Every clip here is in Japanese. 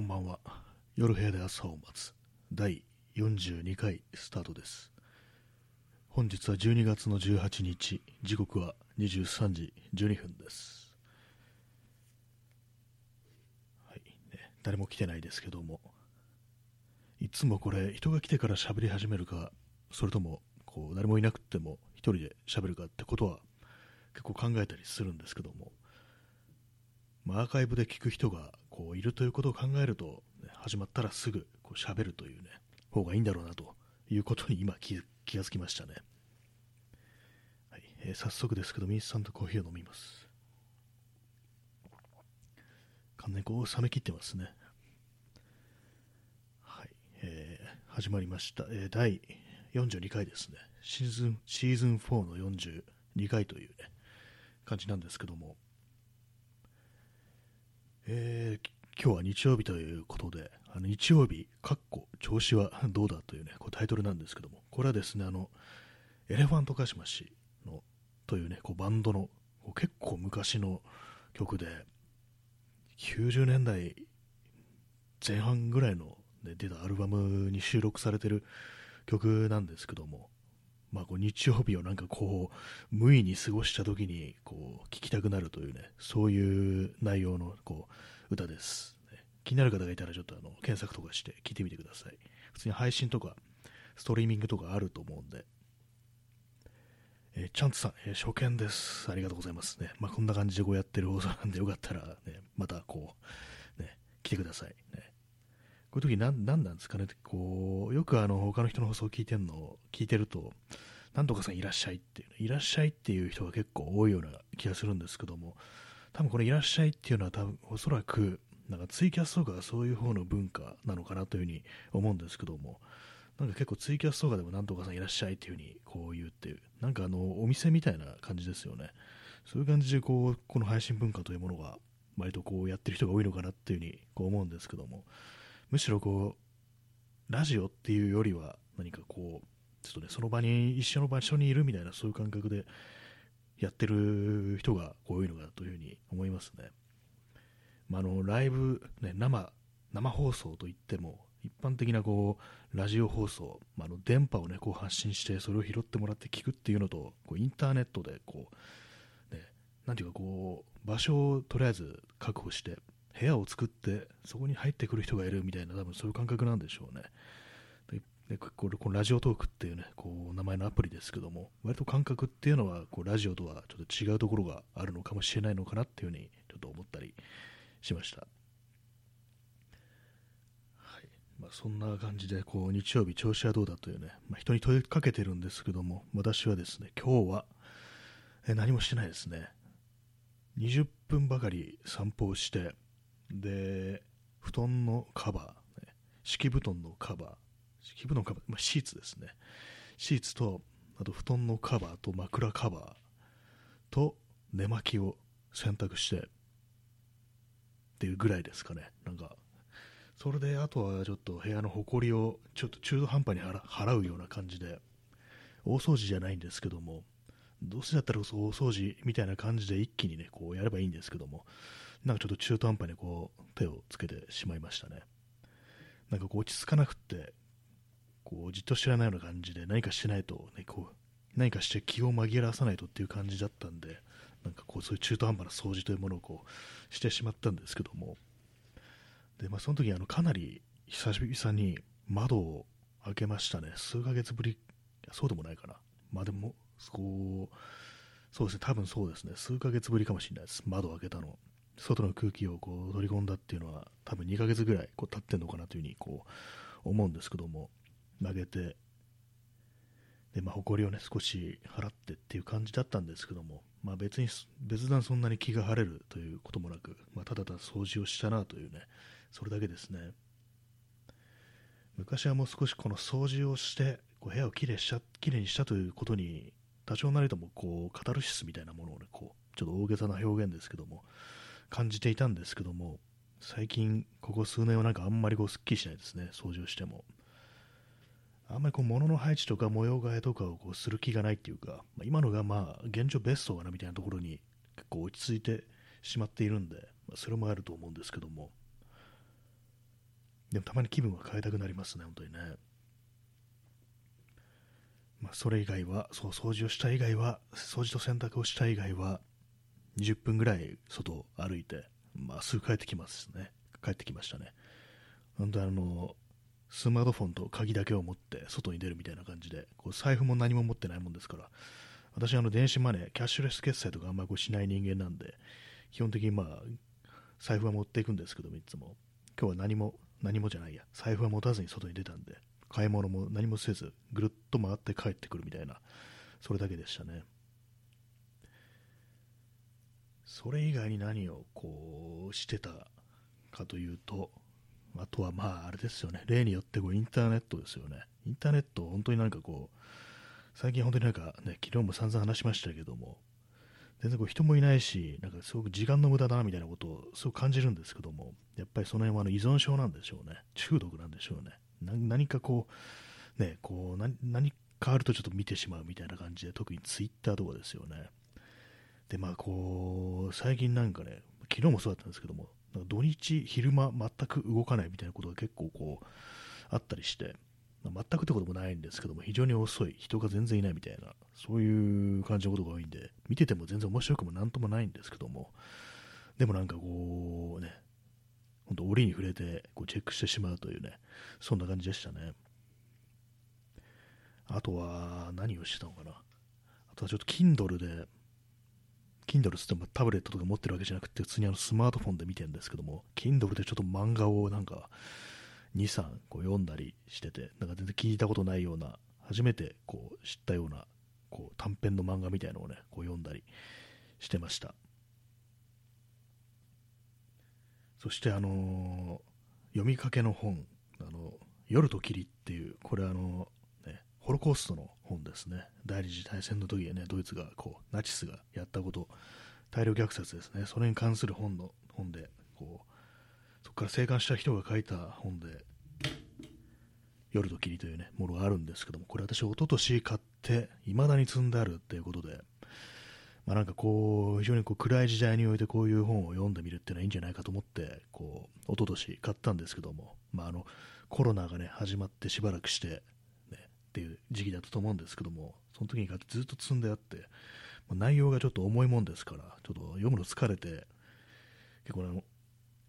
こんばんは。夜部屋で朝を待つ第42回スタートです。本日は12月の18日、時刻は23時12分です。はい、ね、誰も来てないですけども、いつもこれ、人が来てから喋り始めるか、それともこう誰もいなくても一人で喋るかってことは結構考えたりするんですけども、まあ、アーカイブで聞く人がこういるということを考えると、始まったらすぐこう喋るというね方がいいんだろうなということに今気気がつきましたね、はいえー早速ですけどミンスタントコーヒーを飲みます。完全にこう冷め切ってますね。はい、えー始まりました、えー第42回ですね。シーズンシーズン4の42回というね感じなんですけども。えー今日は日曜日ということで、あの日曜日、かっこ調子はどうだというね、こうタイトルなんですけども、これはですね、あの、エレファントカシマシの、というね、こうバンドの、結構昔の曲で、90年代前半ぐらいの、ね、出たアルバムに収録されてる曲なんですけども、まあ、こう日曜日をなんかこう無意に過ごした時にこう聴きたくなるというねそういう内容のこう歌です、ね。気になる方がいたらちょっとあの検索とかして聞いてみてください。普通に配信とかストリーミングとかあると思うんで、えチャンツさん、えー初見です。ありがとうございますね、まあ、こんな感じでこうやってる放送なんでよかったら、ね、またこう、ね、来てください。ね。こういう時なんなんですかね？こうよくあの他の人の放送を聞いてるのを聞いてるとなんとかさんいらっしゃいっていう、いらっしゃいっていう人が結構多いような気がするんですけども、多分このいらっしゃいっていうのは多分おそらくなんかツイキャスとかそういう方の文化なのかなというふうに思うんですけども、なんか結構ツイキャスとかでもなんとかさんいらっしゃいっていうふうにこう言うっていう、なんかあのお店みたいな感じですよね。そういう感じでこうこの配信文化というものが割とこうやってる人が多いのかなっていうふうにこう思うんですけども、むしろこうラジオっていうよりは何かこうちょっとねその場に一緒の場所にいるみたいなそういう感覚でやってる人が多いのかなというふうに思いますね。まあ、あのライブ、ね、生生放送といっても一般的なこうラジオ放送、まあ、の電波を、ね、こう発信してそれを拾ってもらって聞くっていうのとこうインターネットでこう、ね、なんていうかこう場所をとりあえず確保して部屋を作ってそこに入ってくる人がいるみたいな多分そういう感覚なんでしょうね。でこれこのラジオトークっていうねこう名前のアプリですけども割と感覚っていうのはこうラジオとはちょっと違うところがあるのかもしれないのかなっていうふうにちょっと思ったりしました。はいまあ、そんな感じでこう日曜日調子はどうだというね、まあ、人に問いかけてるんですけども私はですね今日はえ何もしてないですね20分ばかり散歩をしてで布団のカバー、ね、敷布団のカバー敷布団のカバー、まあ、シーツですね。シーツとあと布団のカバーと枕カバーと寝巻きを洗濯してっていうぐらいですかね。なんかそれであとはちょっと部屋の埃をちょっと中途半端に払うような感じで大掃除じゃないんですけどもどうせだったら大掃除みたいな感じで一気にねこうやればいいんですけどもなんかちょっと中途半端にこう手をつけてしまいましたね。なんかこう落ち着かなくってこうじっと知らないような感じで何かしないとねこう何かして気を紛らわさないとっていう感じだったんでなんかこうそういう中途半端な掃除というものをこうしてしまったんですけども。で、まあ、その時あのかなり久々に窓を開けましたね。数ヶ月ぶりそうでもないかな。まあでもこうそうですね。多分そうですね。数ヶ月ぶりかもしれないです。窓を開けたの。外の空気をこう取り込んだっていうのは多分2ヶ月ぐらいこう経ってるのかなというふうにこう思うんですけども投げてで、まあ、埃をね少し払ってっていう感じだったんですけども、まあ、別に別段そんなに気が晴れるということもなく、まあ、ただただ掃除をしたなというねそれだけですね。昔はもう少しこの掃除をしてこう部屋をきれいしきれいにしたということに多少なりともこうカタルシスみたいなものをねこうちょっと大げさな表現ですけども感じていたんですけども最近ここ数年はなんかあんまりこうすっきりしないですね掃除をしてもあんまりこう物の配置とか模様替えとかをこうする気がないっていうか、まあ、今のがまあ現状ベストかなみたいなところに結構落ち着いてしまっているんで、まあ、それもあると思うんですけどもでもたまに気分は変えたくなりますね、本当にね。まあ、それ以外は、そう、掃除をした以外は、掃除と洗濯をした以外は、20分ぐらい外を歩いて、まあ、すぐ帰ってきますね。帰ってきましたね。本当あの、スマートフォンと鍵だけを持って外に出るみたいな感じで、こう財布も何も持ってないもんですから、私あの電子マネー、キャッシュレス決済とかあんまりこうしない人間なんで、基本的にまあ、財布は持っていくんですけども、いつも。今日は何も、何もじゃないや、財布は持たずに外に出たんで、買い物も何もせず、ぐるっと回って帰ってくるみたいな、それだけでしたね。それ以外に何をこうしてたかというと、あとはまああれですよね、例によってこうインターネットですよね。インターネット、本当になんかこう、最近本当になんかね、昨日も散々話しましたけども、全然こう人もいないし、なんかすごく時間の無駄だなみたいなことをすごく感じるんですけども、やっぱりその辺はあの依存症なんでしょうね。中毒なんでしょうね。何かこう、ね、こう何かあるとちょっと見てしまうみたいな感じで、特にツイッターとかですよね。で、まあこう、最近なんかね、昨日もそうだったんですけども、土日昼間全く動かないみたいなことが結構こう、あったりして、まあ、全くってこともないんですけども、非常に遅い、人が全然いないみたいな、そういう感じのことが多いんで、見てても全然面白くもなんともないんですけども、でもなんかこうね、本当、折に触れてこうチェックしてしまうというね、そんな感じでしたね。あとは、何をしてたのかな。あとはちょっと Kindle で、Kindle つってもタブレットとか持ってるわけじゃなくて、普通にあのスマートフォンで見てるんですけども、Kindle でちょっと漫画をなんか、2、3こう読んだりしてて、なんか全然聞いたことないような、初めてこう知ったようなこう短編の漫画みたいなのをね、こう読んだりしてました。そしてあのー、読みかけの本、あの夜と霧っていう、これあのね、ホロコーストの本ですね。第二次大戦の時にね、ドイツがこう、ナチスがやったこと、大量虐殺ですね。それに関する本の、本で、こう、そこから生還した人が書いた本で、夜と霧というね、ものがあるんですけども、これ私、一昨年買って、未だに積んであるっていうことで、まあ、なんかこう、非常にこう暗い時代においてこういう本を読んでみるっていうのはいいんじゃないかと思って、こう、一昨年買ったんですけども、まあ、あの、コロナがね、始まってしばらくして、っていう時期だったと思うんですけども、その時に買ってずっと積んであって、内容がちょっと重いもんですから、ちょっと読むの疲れて、結構あの、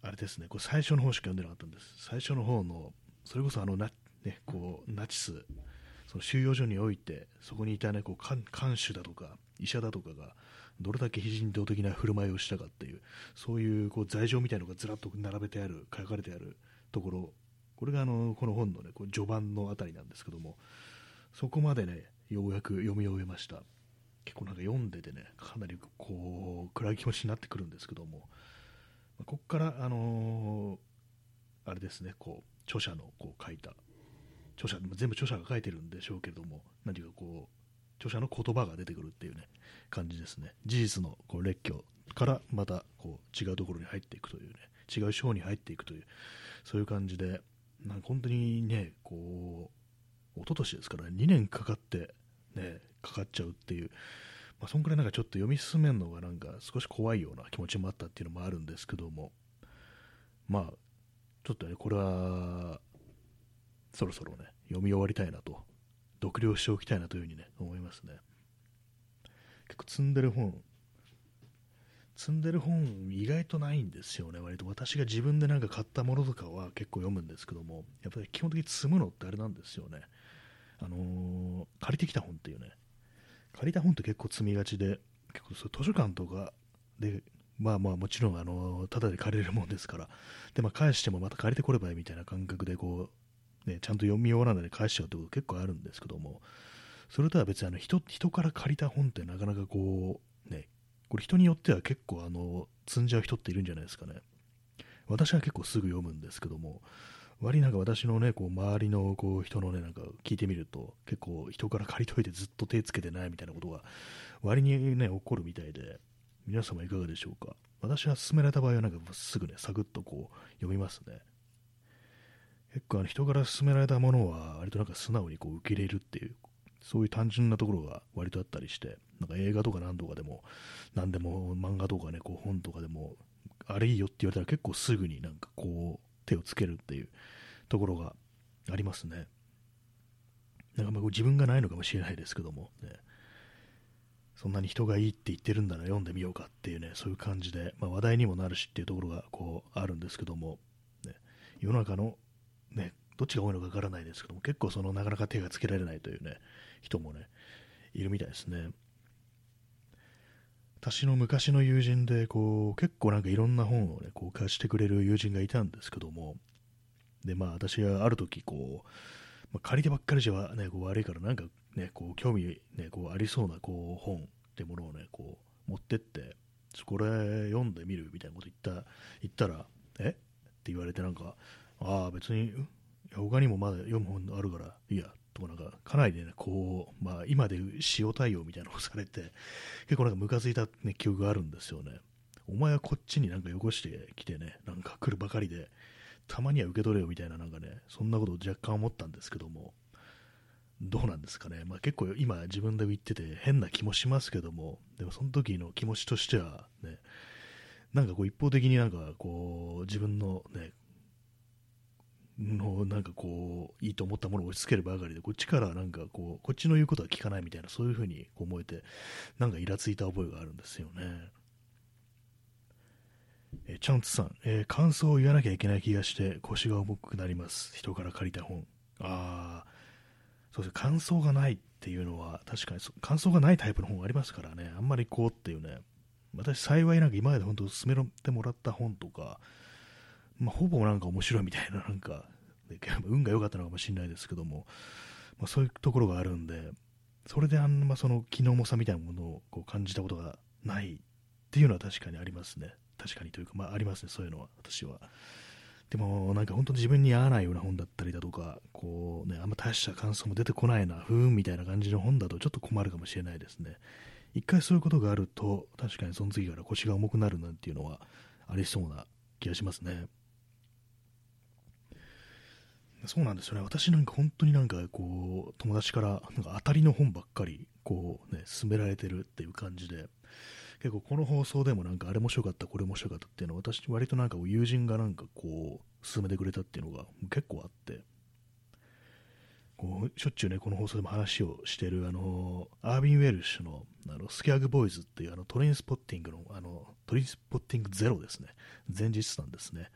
あれですね、これ最初の方しか読んでなかったんです。最初の方の、それこそあのな、ね、こうナチス、その収容所において、そこにいた、ね、こう看守だとか、医者だとかが、どれだけ非人道的な振る舞いをしたかっていう、そういうこう罪状みたいなのがずらっと並べてある、書かれてあるところ、これがあのこの本の、ね、こう序盤のあたりなんですけども、そこまでね、ようやく読み終えました。結構なんか読んでてね、かなりこう暗い気持ちになってくるんですけどもま、ここから、あのー、あれですね、こう、著者のこう書いた、著者、全部著者が書いてるんでしょうけれども、何かこう、著者の言葉が出てくるっていうね、感じですね。事実のこう列挙からまたこう違うところに入っていくというね、違う章に入っていくという、そういう感じで、なんか本当にね、こう、一昨年ですからね、2年かかって、ね、かかっちゃうっていう、まあ、そんくらいなんかちょっと読み進めるのがなんか少し怖いような気持ちもあったっていうのもあるんですけども、まあ、ちょっとね、これは、そろそろね、読み終わりたいなと、読了しておきたいなというふうにね、思いますね。結構積んでる本、積んでる本意外とないんですよね、割と私が自分でなんか買ったものとかは結構読むんですけども、やっぱり基本的に積むのってあれなんですよね。あのー、借りてきた本っていうね、借りた本って結構積みがちで、結構図書館とかで、まあまあもちろん、あの、ただで借りれるもんですから、で、まあ返してもまた借りてこればいいみたいな感覚で、こう、ね、ちゃんと読み終わらないで返しちゃうってこと結構あるんですけども、それとは別にあの人、人から借りた本ってなかなかこう、ね、これ人によっては結構あの、積んじゃう人っているんじゃないですかね。私は結構すぐ読むんですけども、割になんか私のね、こう周りのこう人のね、なんか聞いてみると、結構人から借りといてずっと手つけてないみたいなことが割にね、起こるみたいで、皆様いかがでしょうか？私は勧められた場合はなんかすぐね、サクッとこう読みますね。結構あの人から勧められたものは割となんか素直にこう受け入れるっていう、そういう単純なところが割とあったりして、なんか映画とか何とかでも、何でも漫画とかね、こう本とかでも、あれいいよって言われたら結構すぐになんかこう手をつけるっていう、ところがありますね。なんかまあ自分がないのかもしれないですけども、ね、そんなに人がいいって言ってるんだら読んでみようかっていうね、そういう感じで、まあ、話題にもなるしっていうところがこうあるんですけども、ね、世の中の、ね、どっちが多いのかわからないですけども、結構そのなかなか手がつけられないというね、人もね、いるみたいですね。私の昔の友人でこう結構なんかいろんな本を、ね、こう貸してくれる友人がいたんですけども。でまあ私はある時こう、まあ、借りてばっかりじゃ、ね、こう悪いからなんかねこう興味、ね、こうありそうなこう本ってものをねこう持ってってこれ読んでみるみたいなこと言った言ったらえ？って言われてなんかああ別に他にもまだ読む本あるからいいや。とかなんかかなりね、こう、まあ今で塩対応みたいなのをされて、結構なんかムカついた、ね、記憶があるんですよね。お前はこっちになんか汚してきてね、なんか来るばかりで、たまには受け取れよみたいななんかね、そんなことを若干思ったんですけども、どうなんですかね。まあ結構今自分で言ってて変な気もしますけども、でもその時の気持ちとしてはね、なんかこう一方的になんかこう自分のね、のなんかこういいと思ったものを押し付けるばかりでこっちからなんかこうこっちの言うことは聞かないみたいなそういうふうに思えてなんかイラついた覚えがあるんですよね。えチャンツさん、えー、感想を言わなきゃいけない気がして腰が重くなります。人から借りた本。ああ、そうです感想がないっていうのは確かに感想がないタイプの本ありますからね。あんまりこうっていうね。私幸いなんか今まで本当勧めてもらった本とか、まあ、ほぼなんか面白いみたいな、なんか、運が良かったのかもしれないですけども、まあ、そういうところがあるんで、それであんまその気の重さみたいなものをこう感じたことがないっていうのは確かにありますね。確かにというか、まあ、ありますね、そういうのは、私は。でも、なんか本当に自分に合わないような本だったりだとか、こうね、あんま大した感想も出てこないな、ふーんみたいな感じの本だとちょっと困るかもしれないですね。一回そういうことがあると、確かにその次から腰が重くなるなんていうのはありそうな気がしますね。そうなんですよね。私なんか本当になんかこう、友達からなんか当たりの本ばっかりこうね、勧められてるっていう感じで、結構この放送でもなんかあれ面白かった、これ面白かったっていうのは私割となんか友人がなんかこう、勧めてくれたっていうのが結構あって、こうしょっちゅうね、この放送でも話をしてる、あの、アービン・ウェルシュの、あの、スキャグボーイズっていうあの、トレインスポッティングの、あの、トレインスポッティングゼロですね。前日なんですね。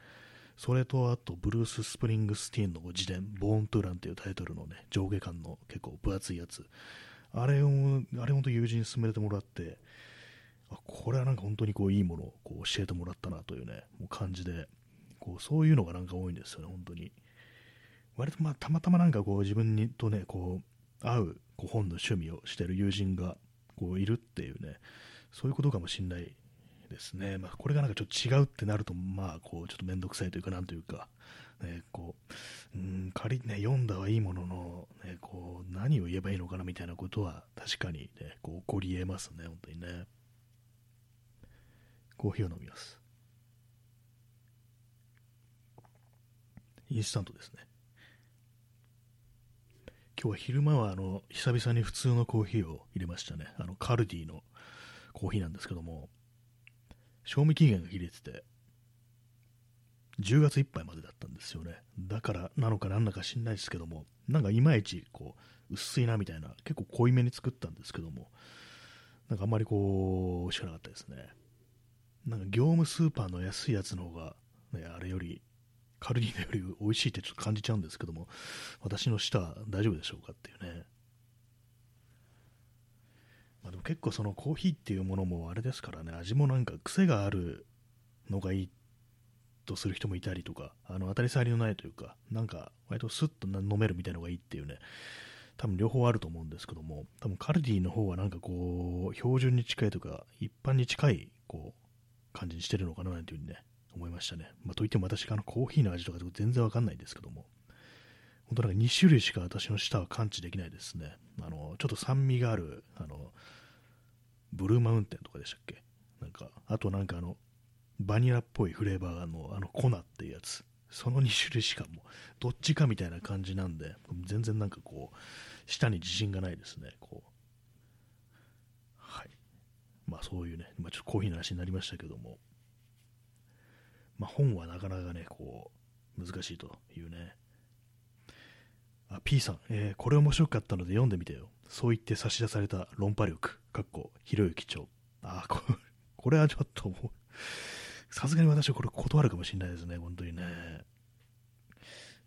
それとあと、ブルース・スプリングスティーンの自伝、 Born to Run というタイトルのね、上下巻の結構分厚いやつ。あれを、あれ本当友人に勧めてもらって、あこれはなんか本当にこういいものをこう教えてもらったなというね、もう感じで、こうそういうのがなんか多いんですよね、本当に。割とまあたまたまなんかこう自分にとね、こう合うこう本の趣味をしてる友人がこういるっていうね、そういうことかもしれないですね、まあ、これがなんかちょっと違うってなると、まあ、こうちょっと面倒くさいというか、なんというか、ね、こううん仮ね、読んだはいいものの、ね、こう何を言えばいいのかなみたいなことは確かに、ね、こう起こり得ますね、本当にね。コーヒーを飲みます。インスタントですね。今日は昼間はあの久々に普通のコーヒーを入れましたね。あのカルディのコーヒーなんですけども、賞味期限が切れてて、10月いっぱいまでだったんですよね。だからなのかなんだか知んないですけども、なんかいまいちこう薄いなみたいな、結構濃いめに作ったんですけども、なんかあんまりこう、美味しくなかったですね。なんか業務スーパーの安いやつの方が、ね、あれより、カルディーより美味しいってちょっと感じちゃうんですけども、私の舌大丈夫でしょうかっていうね。まあ、でも結構そのコーヒーっていうものもあれですからね、味もなんか癖があるのがいいとする人もいたりとか、あの当たり障りのないというか、なんか割とスッと飲めるみたいのがいいっていうね、多分両方あると思うんですけども、多分カルディの方はなんかこう、標準に近いとか、一般に近いこう感じにしてるのかななんていうふうにね、思いましたね。まあ、といっても私、あのコーヒーの味とか全然わかんないんですけども、本当なんか2種類しか私の舌は感知できないですね。あのちょっと酸味がある、あのブルーマウンテンとかでしたっけ？なんか、あとなんかあの、バニラっぽいフレーバーのあの粉っていうやつ。その2種類しかも、どっちかみたいな感じなんで、全然なんかこう、舌に自信がないですね。こう。はい。まあそういうね、まあ、ちょっとコーヒーの話になりましたけども、まあ本はなかなかね、こう、難しいというね、あ P さん、えーこれ面白かったので読んでみてよ。そう言って差し出された論破力、かっこ、ひろゆき町。あーこ、れはちょっともう、さすがに私はこれ断るかもしれないですね、本当にね。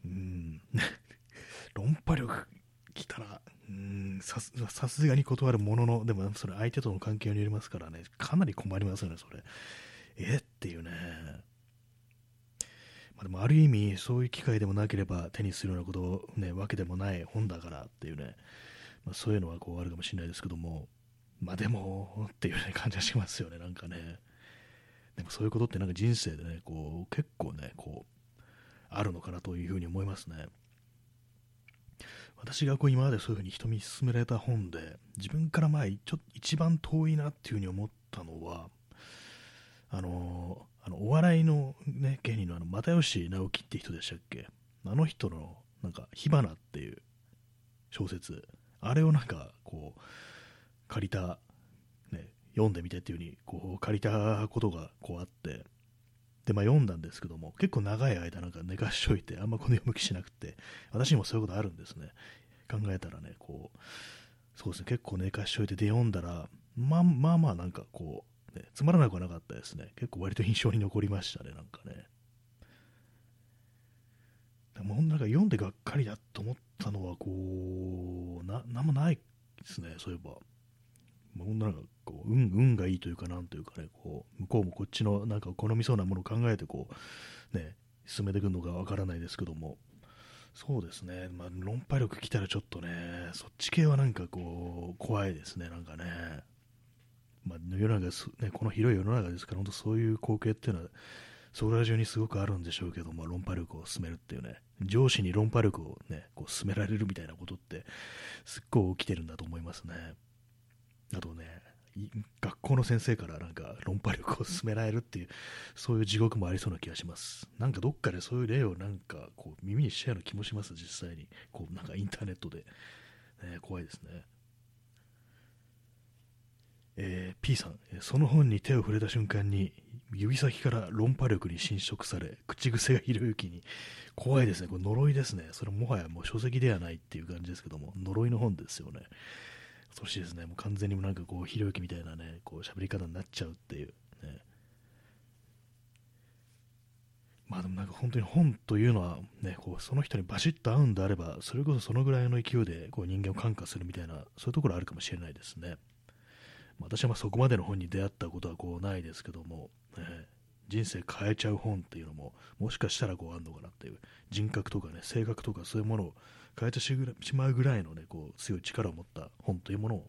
うん。論破力来たら、うん、さすがに断るものの、でもそれ相手との関係によりますからね、かなり困りますよね、それ。えっていうね。まあ、でもある意味、そういう機会でもなければ手にするようなこと、ね、わけでもない本だからっていうね、まあ、そういうのはこうあるかもしれないですけども、まあでも、っていう、ね、感じはしますよね、なんかね。でもそういうことってなんか人生でね、こう結構ね、こう、あるのかなというふうに思いますね。私がこう今までそういうふうに人に勧められた本で、自分からまあちょ一番遠いなっていうふうに思ったのは、あのあのお笑いの、ね、芸人のあの又吉直樹って人でしたっけ？あの人のなんか火花っていう小説あれをなんかこう借りた、ね、読んでみてっていうふうにこう借りたことがこうあってで、まあ、読んだんですけども結構長い間なんか寝かしといてあんまこの読む気しなくて私にもそういうことあるんですね考えたらねこうそうですね結構寝かしといてで読んだらまあまあまあなんかこうね、つまらなくはなかったですね。結構割と印象に残りましたね、なんかね。でもなんか読んでがっかりだと思ったのは、こう、な、なんもないですね、そういえば。もうなんかこう運、運がいいというか、なんというかね、こう、向こうもこっちのなんか好みそうなものを考えて、こう、ね、進めていくのかわからないですけども、そうですね、まあ、論破力来たらちょっとね、そっち系はなんかこう、怖いですね、なんかね。まあ、世の中、ね、この広い世の中ですから、本当そういう光景っていうのは、そこら中にすごくあるんでしょうけども、論破力を進めるっていうね、上司に論破力をね、こう進められるみたいなことって、すっごい起きてるんだと思いますね。あとね、学校の先生からなんか論破力を進められるっていう、そういう地獄もありそうな気がします。なんかどっかでそういう例をなんかこう耳にしたような気もします、実際に。こうなんかインターネットで。ね、怖いですね。えー P さん、えーその本に手を触れた瞬間に指先から論破力に侵食され口癖がひろゆきに。怖いですね、これ呪いですね、それもはやもう書籍ではないっていう感じですけども、呪いの本ですよね、恐ろしいですね、もう完全にもなんかこうひろゆきみたいなね、こう喋り方になっちゃうっていう、ね、まあでもなんか本当に本というのは、ね、こうその人にバシッと合うんであれば、それこそそのぐらいの勢いでこう人間を感化するみたいな、そういうところあるかもしれないですね。私はまあそこまでの本に出会ったことはこうないですけども、ね人生変えちゃう本っていうのももしかしたらこうあるのかなっていう人格とかね性格とかそういうものを変えてしまうぐらいのねこう強い力を持った本というものを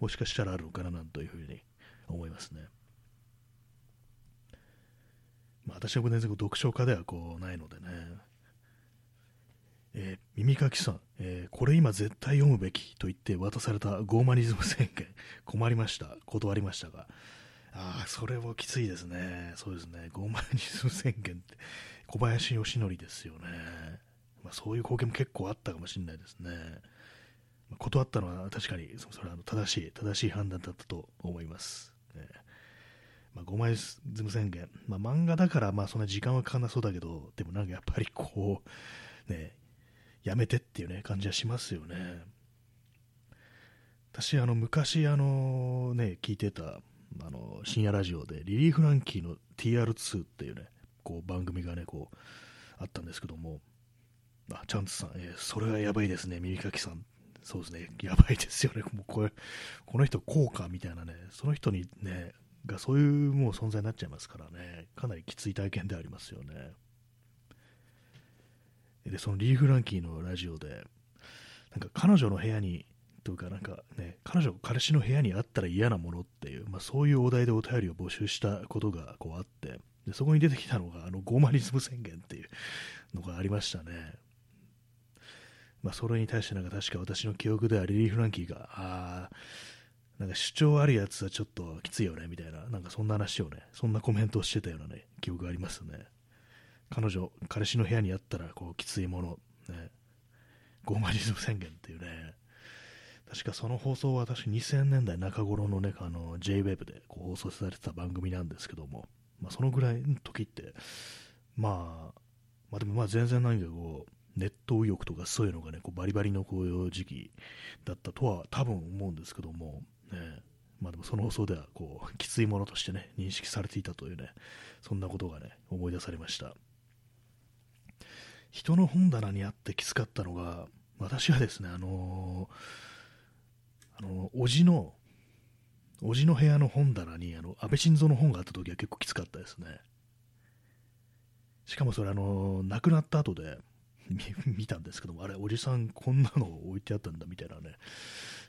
もしかしたらあるのかななんというふうに思いますね。まあ、私は全然読書家ではこうないのでね。えー耳かきさん、えーこれ今絶対読むべきと言って渡されたゴーマニズム宣言、困りました、断りましたが、ああ、それもきついですね、そうですね、ゴーマニズム宣言って、小林義則ですよね、まあ、そういう光景も結構あったかもしれないですね、まあ断ったのは確かにそれは正しい、正しい判断だったと思います。ね。まあ、ゴーマニズム宣言、まあ、漫画だからまあそんな時間はかかなそうだけど、でもなんかやっぱりこう、ね、やめてっていうね感じはしますよね。私、あの昔あの、ね、聞いてたあの深夜ラジオでリリー・フランキーの TR2 っていうねこう番組がねこうあったんですけども、あチャンツさん、えーそれはやばいですね、耳かきさん。そうですね、やばいですよね、もうこれこの人、こうかみたいなね、その人にね、がそういうもう存在になっちゃいますからね、かなりきつい体験でありますよね。で、そのリリー・フランキーのラジオで、なんか彼女の部屋に、というか、なんかね、彼女、彼氏の部屋にあったら嫌なものっていう、まあ、そういうお題でお便りを募集したことがこうあって、でそこに出てきたのが、あのゴーマリズム宣言っていうのがありましたね。まあ、それに対して、なんか確か私の記憶ではリリー・フランキーが、あーなんか主張あるやつはちょっときついよねみたいな、なんかそんな話をね、そんなコメントをしてたようなね、記憶がありますね。彼女、彼氏の部屋にあったらこうきついもの、ね、ゴーマリズム宣言っていうね、確かその放送は確か2000年代中頃のね、あの JWEB でこう放送されてた番組なんですけども、まあ、そのぐらいの時って、まあ、まあでもまあ全然なんかこう、ネット右翼とかそういうのがね、こうバリバリのこういう時期だったとは多分思うんですけども、ね、まあでもその放送ではこうきついものとしてね、認識されていたというね、そんなことがね、思い出されました。人の本棚にあってきつかったのが、私はですね、あのー、あのおじの、おじの部屋の本棚に、あの、安倍晋三の本があった時は結構きつかったですね。しかもそれ、あの、亡くなった後で見たんですけども、あれ、おじさんこんなの置いてあったんだみたいなね、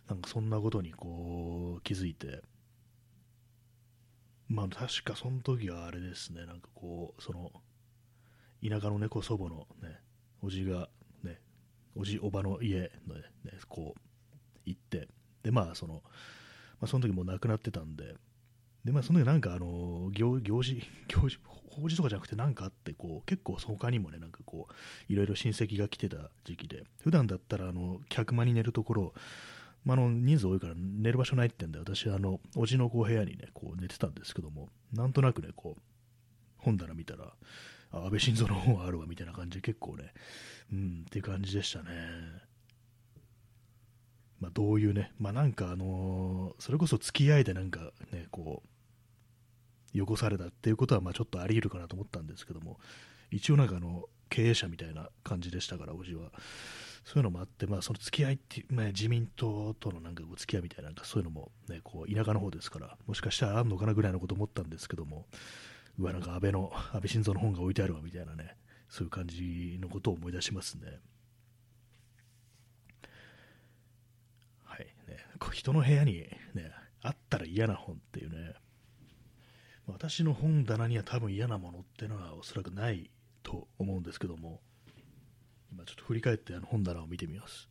なんかそんなことにこう気づいて、まあ確かその時はあれですね、なんかこう、その、田舎の猫祖母のね、おじがね、おじおばの家のね、こう、行って、で、まあその、まあその時もう亡くなってたんで、で、まあその時なんかあの、行行事、行事、法事とかじゃなくてなんかあって、こう、結構他にもね、なんかこう、いろいろ親戚が来てた時期で、普段だったらあの、客間に寝るところ、まあ、の人数多いから寝る場所ないってんで、私あの、おじのこう部屋にね、こう寝てたんですけども、なんとなくね、こう、本棚見たら、あ安倍晋三の本あるわみたいな感じで結構ね、うんっていう感じでしたね。まあ、どういうね、まあ、なんかあのー、それこそ付き合いでなんかね、こう、汚されたっていうことはまあちょっとあり得るかなと思ったんですけども、一応なんかあの、経営者みたいな感じでしたから、おじは。そういうのもあって、まあ、その付き合いっていう、まあ、自民党とのなんかお付き合いみたいな、なんかそういうのも、ね、こう田舎の方ですから、もしかしたらあんのかなぐらいのこと思ったんですけども、うわ、なんか安倍の、安倍晋三の本が置いてあるわみたいなね、そういう感じのことを思い出しますね。はいね、人の部屋に、ね、あったら嫌な本っていうね、私の本棚には多分嫌なものっていうのはおそらくないと思うんですけども、今ちょっと振り返ってあの本棚を見てみます。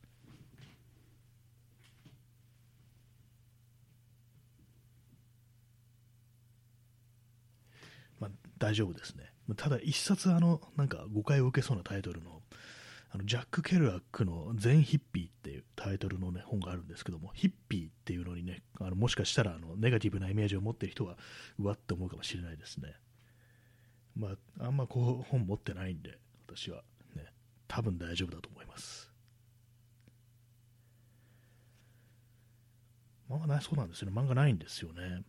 まあ、大丈夫ですね。ただ、一冊あの、なんか誤解を受けそうなタイトルの、あのジャック・ケルアックの「全ヒッピー」っていうタイトルの、ね、本があるんですけども、ヒッピーっていうのにね、あのもしかしたらあのネガティブなイメージを持ってる人は、うわって思うかもしれないですね。まあ、あんまこう本持ってないんで、私はね。多分大丈夫だと思います。漫画ないそうなんですよね。漫画ないんですよね。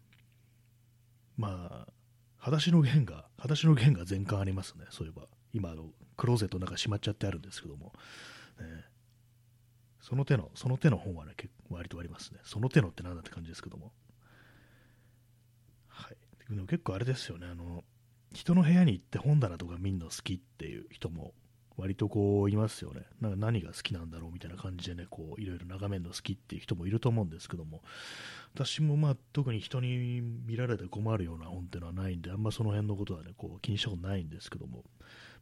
まあ、裸足の弦が、裸足の弦が全巻ありますね。そういえば。今、あの、クローゼットの中しまっちゃってあるんですけども。ね、その手の、その手の本はね、結構割とありますね。その手のって何だって感じですけども。はい。でも結構あれですよね。あの、人の部屋に行って本棚とか見るの好きっていう人も割とこういますよね。なんか何が好きなんだろうみたいな感じでね、こういろいろ眺めるの好きっていう人もいると思うんですけども、私もまあ特に人に見られて困るような本っていうのはないんで、あんまその辺のことはね、こう気にしたことないんですけども、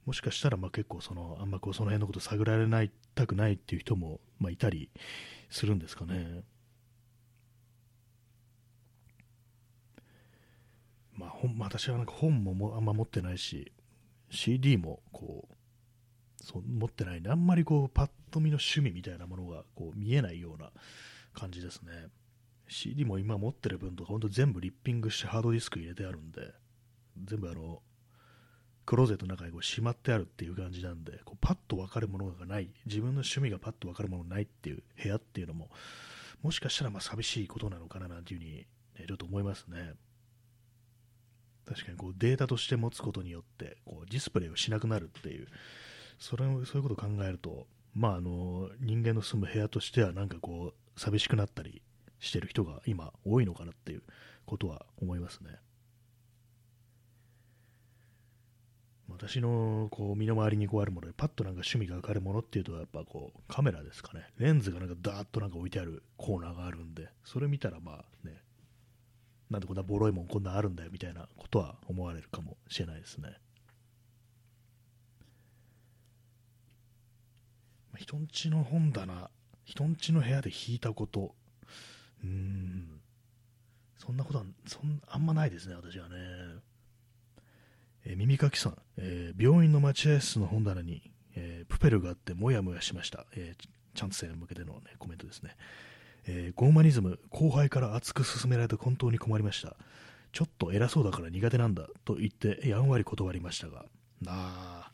もしかしたらまあ結構その、あんまこうその辺のこと探られないたくないっていう人もまあいたりするんですかね。まあ、本私はなんか本ももあんま持ってないし、CD もこうそう持ってないんで、あんまりこうパッと見の趣味みたいなものがこう見えないような感じですね。CD も今持ってる分とか、本当全部リッピングしてハードディスク入れてあるんで、全部あの、クローゼットの中にこうしまってあるっていう感じなんで、こうパッと分かるものがない、自分の趣味がパッと分かるものがないっていう部屋っていうのも、もしかしたらまあ寂しいことなのかななんていうふうに、ね、ちょっと思いますね。確かにこうデータとして持つことによってこうディスプレイをしなくなるっていうそれそういうことを考えると、まあ、あの人間の住む部屋としてはなんかこう寂しくなったりしてる人が今多いのかなっていうことは思いますね。私のこう身の回りにこうあるものでパッとなんか趣味が分かるものっていうとやっぱこうカメラですかねレンズがなんかダーッとなんか置いてあるコーナーがあるんでそれ見たらまあねなんでこんなボロいもんこんなあるんだよみたいなことは思われるかもしれないですね。人んちの本棚、人んちの部屋で引いたこと、うん、そんなことはそんあんまないですね、私はね。えー、耳かきさん、えー、病院の待合室の本棚に、えー、プペルがあってもやもやしました。え、チャンス生に向けての、ね、コメントですね。えー、ゴーマニズム、後輩から熱く勧められて本当に困りました。ちょっと偉そうだから苦手なんだと言ってやんわり断りましたが、なあ、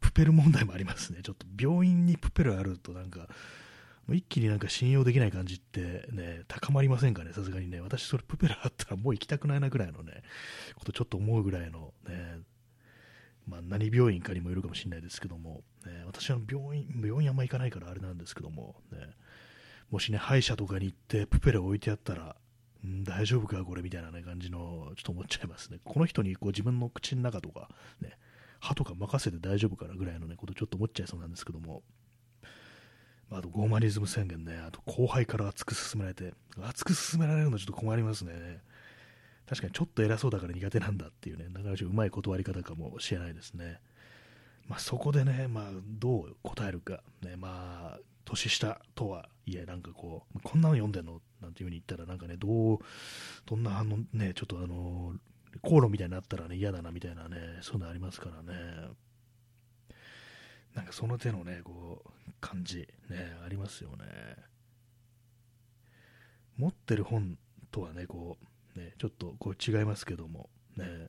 プペル問題もありますね。ちょっと病院にプペルあるとなんか、一気になんか信用できない感じってね、高まりませんかね、さすがにね。私それプペルあったらもう行きたくないなぐらいのね、ことちょっと思うぐらいのね、まあ、何病院かにもよるかもしれないですけども、ね、私は病院、病院あんま行かないからあれなんですけども、ね、もしね、歯医者とかに行ってプペル置いてあったら、ん大丈夫かこれみたいな、ね、感じの、ちょっと思っちゃいますね。この人にこう自分の口の中とか、ね、歯とか任せて大丈夫かなぐらいの、ね、ことちょっと思っちゃいそうなんですけども、あとゴーマニズム宣言ね、あと後輩から熱く進められて、熱く進められるのちょっと困りますね。確かにちょっと偉そうだから苦手なんだっていうね、なかなかうまい断り方かもしれないですね。まあ、そこでね、まあ、どう答えるか、ね、まあ、年下とはいえ、なんかこう、こんなの読んでんのなんていう風に言ったら、なんかね、どう、どんな反応、ね、ちょっとあの、口論みたいになったらね、嫌だなみたいなね、そういうのありますからね。なんかその手のね、こう、感じ、ね、ありますよね。持ってる本とはね、こう、ね、ちょっとこう違いますけども、ね、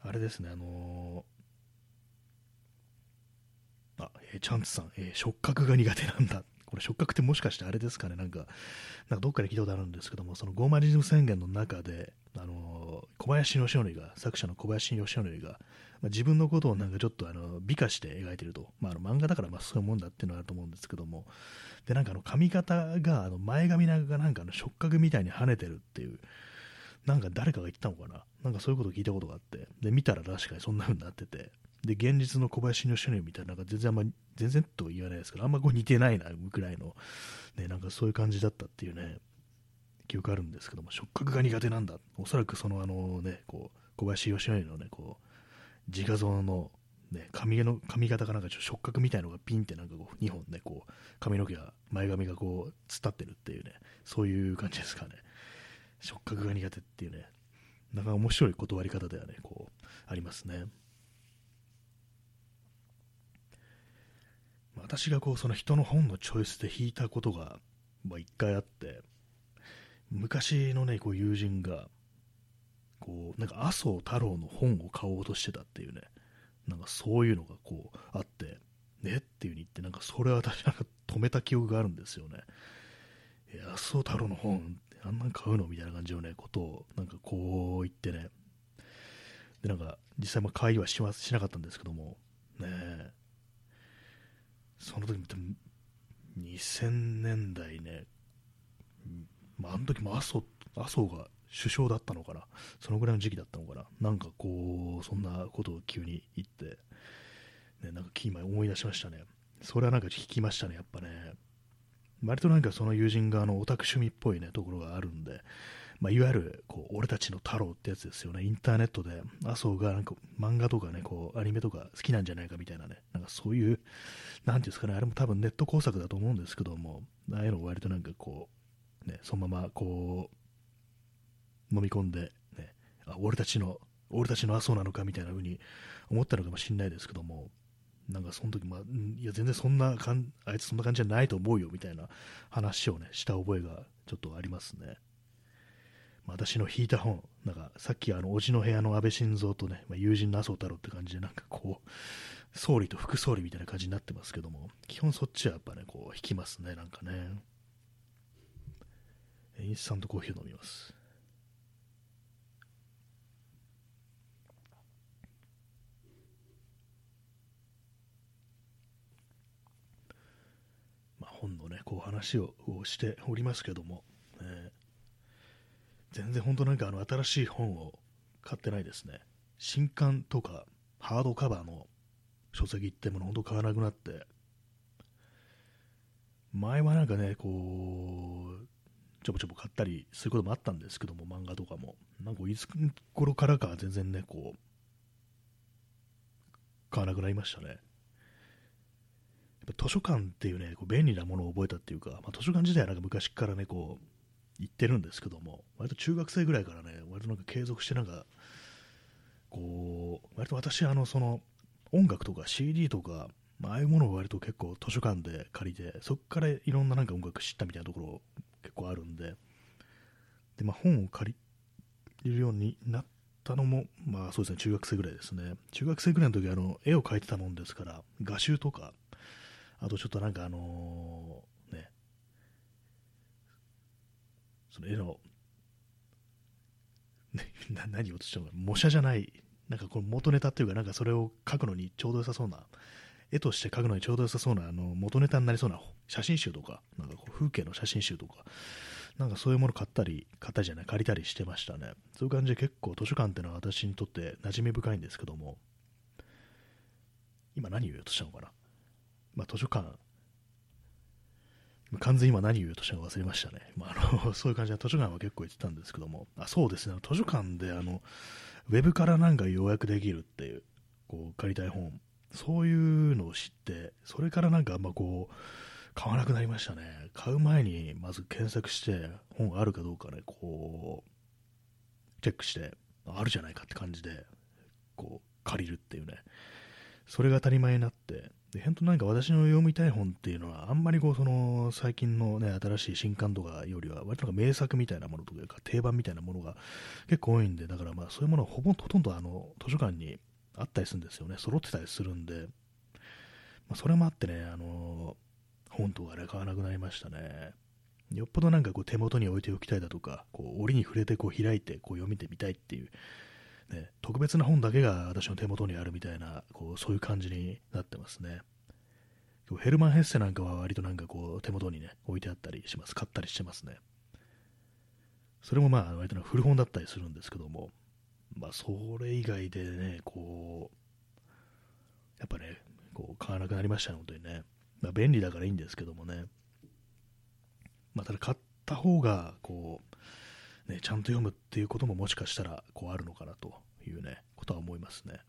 あれですね、あのー、あ、えー、チャンツさん、えー、触覚が苦手なんだ。これ触覚ってもしかしてあれですかね、なんか、なんかどっかで聞いたことあるんですけども、そのゴーマリズム宣言の中で、あのー、小林義則が、作者の小林義則が、まあ、自分のことをなんかちょっとあの美化して描いてると、まあ、あの漫画だからまあそういうもんだっていうのはあると思うんですけども、でなんかあの髪型があの前髪なんかなんかの触覚みたいに跳ねてるっていう、なんか誰かが言ったのかな、なんかそういうこと聞いたことがあって、で見たら確かにそんな風になってて、で現実の小林義則みたいな、なんか全然あんま全然と言わないですけど、あんまこう似てないなぐらいの、ね、なんかそういう感じだったっていうね、記憶あるんですけども、触覚が苦手なんだ、おそらくそのあのね、こう小林義則のね、こう自画像の、ね、髪の髪型がなんかちょっと触覚みたいのがピンってなんかこう2本ねこう髪の毛が前髪がこう突っ立ってるっていうねそういう感じですかね。触覚が苦手っていうねなかなか面白い断り方ではねこうありますね。私がこうその人の本のチョイスで弾いたことが一回あって昔のねこう友人がこう、なんか麻生太郎の本を買おうとしてたっていうね、なんかそういうのがこうあって、ね？っていう風に言って、なんかそれは私なんか止めた記憶があるんですよね。麻生太郎の本、あんなん買うの？みたいな感じのね、ことを、なんかこう言ってね、で、なんか実際まあ会議はしましなかったんですけども、ねえ。その時見て2000年代ね、まあ、あの時も麻生麻生が首相だったのかな、そのぐらいの時期だったのかな、なんかこう、そんなことを急に言って、ね、なんか今思い出しましたね。それはなんか聞きましたね、やっぱね。割となんかその友人があのオタク趣味っぽいね、ところがあるんで、まあ、いわゆるこう俺たちの太郎ってやつですよね、インターネットで麻生がなんか漫画とかね、こうアニメとか好きなんじゃないかみたいなね、なんかそういう、なんていうんですかね、あれも多分ネット工作だと思うんですけども、ああいうのを割となんかこう、ね、そのままこう、飲み込んで、ね、あ俺たちの、俺たちの麻生なのかみたいな風に思ったのかもしれないですけども、なんかその時、まあ、いや、全然そんなかん、あいつそんな感じじゃないと思うよみたいな話をね、した覚えがちょっとありますね。まあ、私の引いた本、なんかさっきあの、おじの部屋の安倍晋三とね、まあ、友人の麻生太郎って感じで、なんかこう、総理と副総理みたいな感じになってますけども、基本そっちはやっぱね、こう、引きますね、なんかね。インスタントコーヒーを飲みます。まあ本のね、こう話をしておりますけども、えー、全然本当なんかあの新しい本を買ってないですね。新刊とかハードカバーの書籍ってもの本当買わなくなって、前はなんかね、こう、ちょぼちょぼ買ったりすることもあったんですけども、漫画とかも。なんかいつ頃からか全然ね、こう、買わなくなりましたね。やっぱ図書館っていうね、こう便利なものを覚えたっていうか、まあ、図書館自体はなんか昔からね、こう、行ってるんですけども、割と中学生ぐらいからね、割となんか継続してなんか、こう、割と私、あの、その、音楽とか CD とか、まああいうものを割と結構図書館で借りて、そこからいろんななんか音楽知ったみたいなところ結構あるんで、で、まあ本を借りるようになったのも、まあそうですね、中学生ぐらいですね。中学生ぐらいの時あの、絵を描いてたもんですから、画集とか、あとちょっとなんかあのー、ね、その絵の、ね、何をとしたのか、模写じゃない、なんかこの元ネタっていうか、なんかそれを描くのにちょうど良さそうな、絵として描くのにちょうど良さそうな、あの元ネタになりそうな写真集とか、なんかこう風景の写真集とか、なんかそういうもの買ったり、買ったりじゃない、借りたりしてましたね。そういう感じで結構図書館っていうのは私にとって馴染み深いんですけども、今何を言おうとしたのかな？まあ図書館、完全に今何を言おうとしたのか忘れましたね。まあ、あのそういう感じで図書館は結構行ってたんですけども、あそうですね、図書館であの、ウェブからなんか予約できるっていう、こう、借りたい本、そういうのを知って、それからなんかあんまこう、買わなくなりましたね。買う前にまず検索して本あるかどうかね、こう、チェックして、あるじゃないかって感じで、こう、借りるっていうね。それが当たり前になって、で、本当なんか私の読みたい本っていうのは、あんまりこう、その、最近のね、新しい新刊とかよりは、割となんか名作みたいなものというか、定番みたいなものが結構多いんで、だからまあ、そういうものはほぼ、ほとんどあの、図書館にあったりするんですよね。揃ってたりするんで、まあ、それもあってね、あの本とかね、買わなくなりましたね。よっぽどなんかこう手元に置いておきたいだとか、こう折に触れてこう開いてこう読みてみたいっていう、ね、特別な本だけが私の手元にあるみたいな、こうそういう感じになってますね。ヘルマン・ヘッセなんかは割となんかこう手元にね、置いてあったりします。買ったりしてますね。それもまあ割と古本だったりするんですけども、まあそれ以外でね、こう、やっぱね、こう買わなくなりましたね、本当にね。まあ、便利だからいいんですけどもね、まあ、ただ買った方がこう、ね、ちゃんと読むっていうことももしかしたらこうあるのかなというね、ことは思いますね。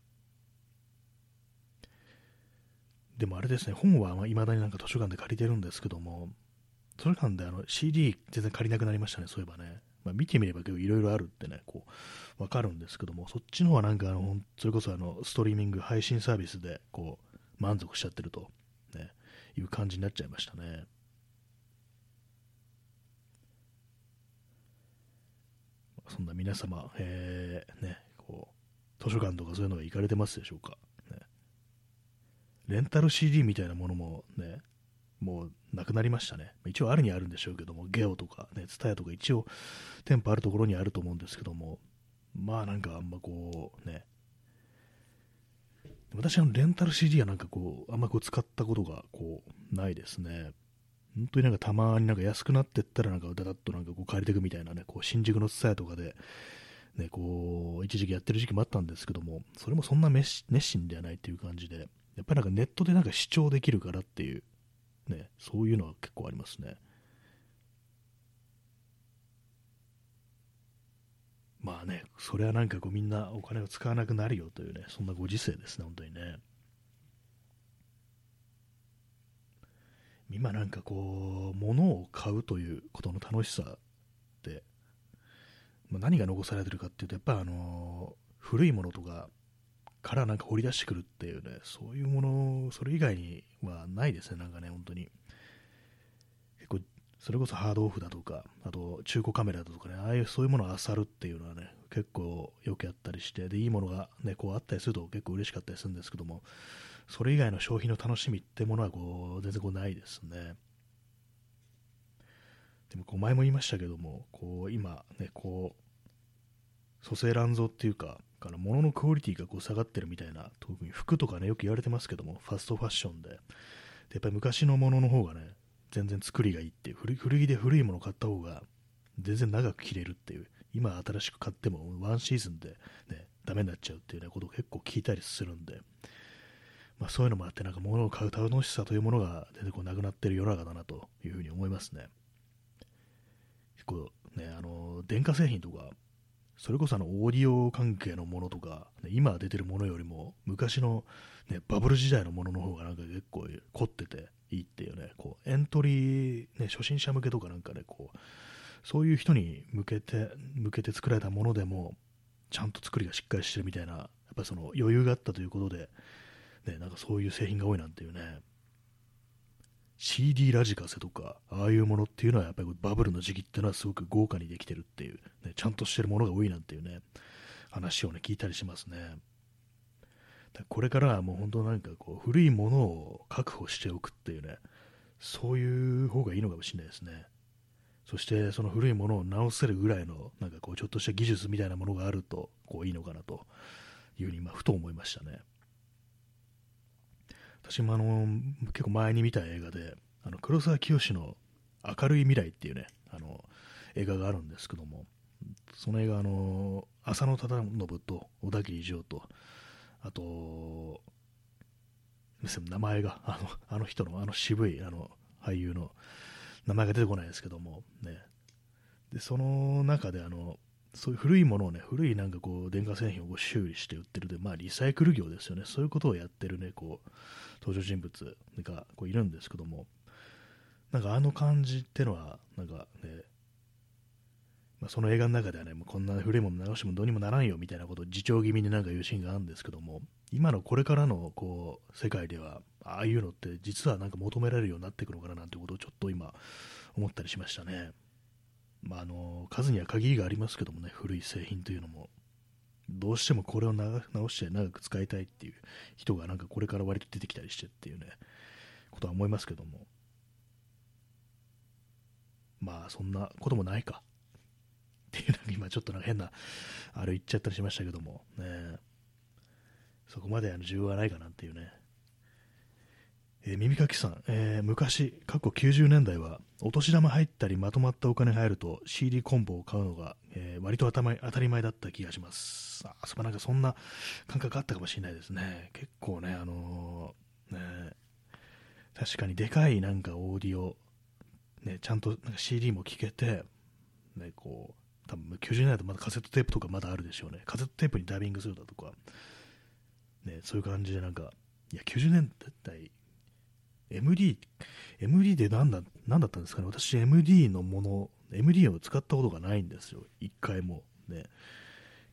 でもあれですね、本はいまだになんか図書館で借りてるんですけども、図書館であの CD 全然借りなくなりましたね、そういえばね。まあ、見てみれば結構いろいろあるってね、こう、わかるんですけども、そっちの方はなんかあの、それこそあの、ストリーミング配信サービスで、こう、満足しちゃってるとねいう感じになっちゃいましたね。そんな皆様、えー、ね、こう、図書館とかそういうのは行かれてますでしょうか？ね、レンタル CD みたいなものもね、もうなくなりましたね。一応あるにあるんでしょうけども、ゲオとかね、ツタヤとか一応店舗あるところにあると思うんですけども、まあなんかあんまこうね、私はレンタル CD はなんかこう、あんまこう使ったことがこう、ないですね。本当になんかたまになんか安くなってったらなんかだだっとなんかこう借りていくみたいなね、こう新宿のツタヤとかで、ね、こう、一時期やってる時期もあったんですけども、それもそんな熱心ではないっていう感じで、やっぱりなんかネットでなんか視聴できるからっていう、ね、そういうのは結構ありますね。まあね、それはなんかこうみんなお金を使わなくなるよというね、そんなご時世ですね、本当にね。今なんかこう、物を買うということの楽しさって、まあ、何が残されてるかっていうと、やっぱあの古いものとかからなんか掘り出してくるっていうね、そういうもの、それ以外にはないですね、なんかね、本当に結構。それこそハードオフだとか、あと中古カメラだとかね、ああいうそういうものを漁るっていうのはね、結構よくやったりして、で、いいものがね、こうあったりすると結構嬉しかったりするんですけども、それ以外の消費の楽しみってものはこう、全然こうないですね。でもこう前も言いましたけども、こう今ね、こう、蘇生乱造っていうか、から物のクオリティがこう下がってるみたいな、特に服とかね、よく言われてますけども、ファストファッションで、でやっぱり昔のものの方がね、全然作りがいいっていう古着で古いものを買った方が全然長く着れるっていう今新しく買ってもワンシーズンでねダメになっちゃうっていうねことを結構聞いたりするんで、まあ、そういうのもあってなんか物を買う楽しさというものが出てこなくなってる世の中だなというふうに思いますね。結構ねあの電化製品とかそれこそあのオーディオ関係のものとか、ね、今出てるものよりも昔の、ね、バブル時代のものの方がなんか結構凝ってていいっていうね、こうエントリー、ね、初心者向けとかなんかね、こうそういう人に向けて向けて作られたものでも、ちゃんと作りがしっかりしてるみたいな、やっぱその余裕があったということで、ね、なんかそういう製品が多いなんていうね、CD ラジカセとか、ああいうものっていうのはやっぱりバブルの時期っていうのはすごく豪華にできてるっていう、ね、ちゃんとしてるものが多いなんていうね、話をね、聞いたりしますね。これからはもう本当なんかこう、古いものを確保しておくっていうね、そういう方がいいのかもしれないですね。そしてその古いものを直せるぐらいのなんかこうちょっとした技術みたいなものがあるとこういいのかなというふうにまふと思いましたね。私もあの結構前に見た映画であの黒沢清の明るい未来っていうねあの映画があるんですけどもその映画あの浅野忠信と小田切丈とあと名前があのあの人のあの渋いあの俳優の名前が出てこないですけども、ね、でその中であのそういう古いものをね、古いなんかこう電化製品を修理して売ってるで、まあリサイクル業ですよね、そういうことをやってるね、こう登場人物がこういるんですけども、なんかあの感じってのは、なんかね、まあ、その映画の中ではね、もうこんな古いもの直してもどうにもならんよみたいなことを自重気味になんか言うシーンがあるんですけども、今のこれからのこう世界では、ああいうのって実はなんか求められるようになっていくのかななんてことをちょっと今思ったりしましたね。まあ、あの数には限りがありますけどもね、古い製品というのも、どうしてもこれを直して長く使いたいっていう人がなんかこれから割と出てきたりしてっていうね、ことは思いますけども、まあそんなこともないか。っていう、なんか今ちょっとなんか変な、あれ言っちゃったりしましたけども、ね、そこまであの重要はないかなっていうね、えー、耳かきさん、えー、昔、過去90年代は、お年玉入ったりまとまったお金入ると CD コンボを買うのが、えー、割と当たり前だった気がします。あ、そこなんかそんな感覚あったかもしれないですね。結構ね、あのー、ね、確かにでかいなんかオーディオ、ね、ちゃんとなんか CD も聴けて、ね、こう、多分90年代とまだカセットテープとかまだあるでしょうね。カセットテープにダビングするだとか、ね、そういう感じでなんか、いや、90年代 MD、MD で何だ何だったんですかね、私、MD のもの、MD を使ったことがないんですよ、一回も。ね、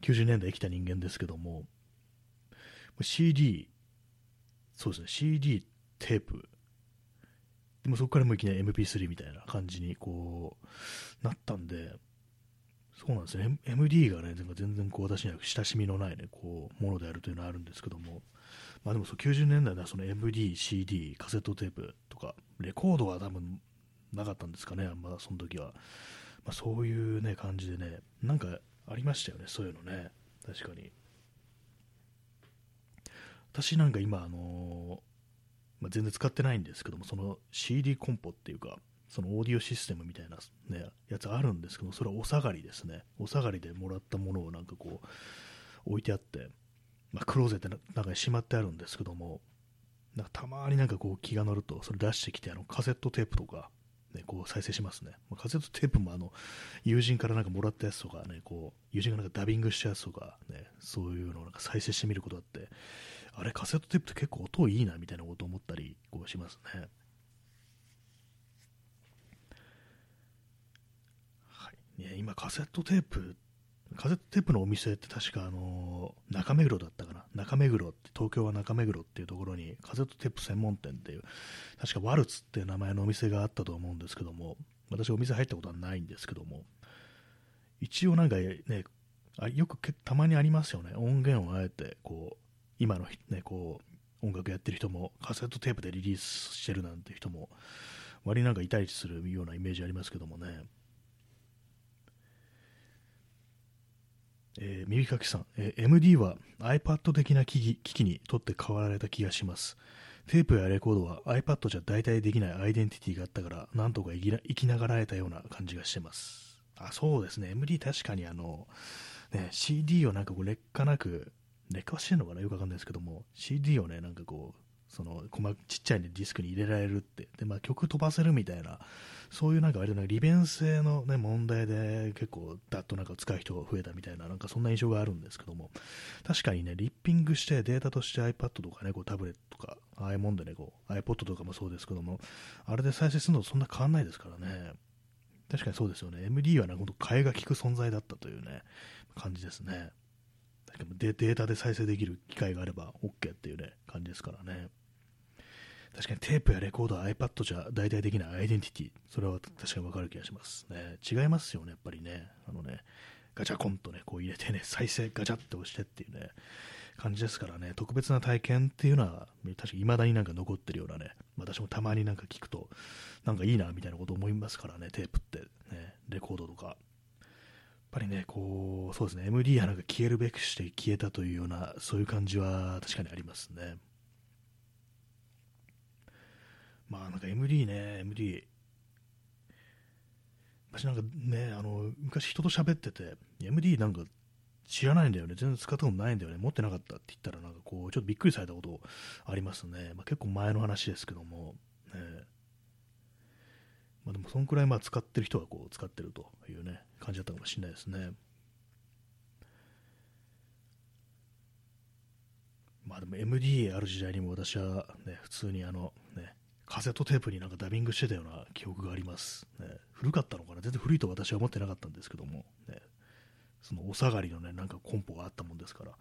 90年代生きた人間ですけども、CD、そうですね、CD、テープ、でもそこからもいきなり MP3 みたいな感じにこうなったんで、そうなんですね、MD がね、全然こう私には親しみのないね、こう、ものであるというのはあるんですけども、まあでもそう90年代ではその MD、CD、カセットテープとか、レコードは多分なかったんですかね、あんまだその時は。まあ、そういうね、感じでね、なんかありましたよね、そういうのね、確かに。私なんか今、あのー、まあ、全然使ってないんですけども、その CD コンポっていうか、そのオーディオシステムみたいな、ね、やつあるんですけど、それはお下がりですね。お下がりでもらったものをなんかこう、置いてあって、まあ、クローゼットの中にしまってあるんですけども、なんかたまになんかこう気が乗ると、それ出してきて、あのカセットテープとか、ね、こう再生しますね。まあ、カセットテープもあの友人からなんかもらったやつとかね、こう友人がなんかダビングしたやつとか、ね、そういうのをなんか再生してみることあって、あれ、カセットテープって結構音いいなみたいなこと思ったりこうしますね。はい、ね今、カセットテープカセットテープのお店って確かあの中目黒だったかな？中目黒って東京は中目黒っていうところにカセットテープ専門店っていう確かワルツっていう名前のお店があったと思うんですけども私お店入ったことはないんですけども一応なんかねあよくたまにありますよね。音源をあえてこう今のねこう音楽やってる人もカセットテープでリリースしてるなんて人も割になんかいたりするようなイメージありますけどもね。えー、耳かきさん、えー、MD は iPad 的な機器機器にとって変わられた気がします。テープやレコードは iPad じゃ代替できないアイデンティティがあったから、なんとか生きながらえたような感じがしてます。あ、そうですね。MD 確かにあの、ね、CD をなんかこう劣化なく、劣化してるのかな？よくわかんないですけども、CD をね、なんかこう、その細ちっちゃい、ディスクに入れられるって。で、まあ、曲飛ばせるみたいな。そういうなんか割と利便性の、ね、問題で結構ダッとなんか使う人が増えたみたいな。なんかそんな印象があるんですけども。確かにねリッピングしてデータとして iPad とかねこうタブレットとかああいうもんでねこう iPod とかもそうですけども。あれで再生するのとそんな変わんないですからね。確かにそうですよね。MD はね本当替えが利く存在だったというね感じですね。データで再生できる機会があれば OK っていうね感じですからね。確かにテープやレコードは iPad じゃ代替できないアイデンティティ、それは確かにわかる気がしますね。違いますよね、やっぱりね。あのね、ガチャコンとね、こう入れてね、再生ガチャって押してっていうね、感じですからね、特別な体験っていうのは、確かに未だになんか残ってるようなね、私もたまになんか聞くと、なんかいいなみたいなこと思いますからね、テープって、ね、レコードとか。やっぱりね、こう、そうですね、MD はなんか消えるべくして消えたというような、そういう感じは確かにありますね。まあなんか MD ね、MD、私なんかね、あの、昔人と喋ってて、MD なんか知らないんだよね、全然使ったことないんだよね、持ってなかったって言ったら、なんかこう、ちょっとびっくりされたことありますね。まあ、結構前の話ですけども、ね、まあ、でも、そんくらいまあ使ってる人はこう使ってるというね、感じだったかもしれないですね。まあでも MD ある時代にも私はね、普通にあの、カセットテープになんかダビングしてたような記憶があります。ね、古かったのかな？全然古いと私は思ってなかったんですけども、ね、そのお下がりのね、なんかコンポがあったもんですから、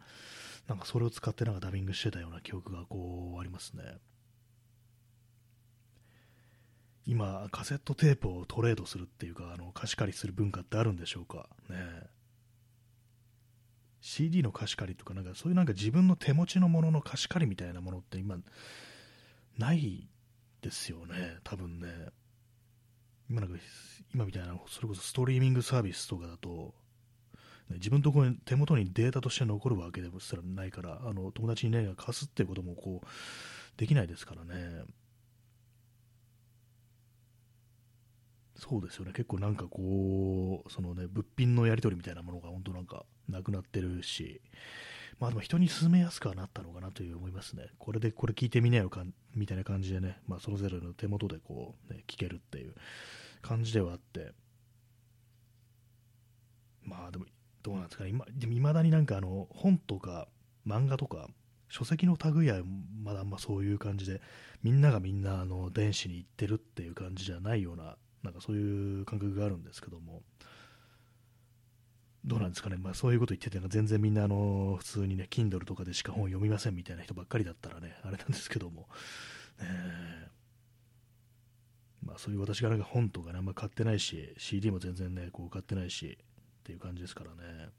なんかそれを使ってなんかダビングしてたような記憶がこうありますね。今、カセットテープをトレードするっていうか、あの貸し借りする文化ってあるんでしょうか？ね CD の貸し借りとか、なんかそういうなんか自分の手持ちのものの貸し借りみたいなものって今、ないですよね、多分ね。今なんか、今みたいな、それこそストリーミングサービスとかだと、ね、自分のところに手元にデータとして残るわけでもすらないから、あの友達にね、貸すっていうこともこう、できないですからね。そうですよね、結構なんかこう、そのね、物品のやり取りみたいなものが本当なんかなくなってるし、まあでも人に勧めやすくはなったのかなという思いますね。これでこれ聞いてみなよかみたいな感じでね、まあそれぞれの手元でこう、ね、聞けるっていう感じではあって、まあでもどうなんですかね、今で未だになんかあの本とか漫画とか書籍の類はまだあんまそういう感じでみんながみんなあの電子に行ってるっていう感じじゃないようななんかそういう感覚があるんですけども。どうなんですかね、まあ、そういうこと言ってて全然みんなあの普通にね Kindle とかでしか本読みませんみたいな人ばっかりだったらねあれなんですけども、ねまあ、そういう私がなんか本とかねあんま買ってないし CD も全然ねこう買ってないしっていう感じですからね。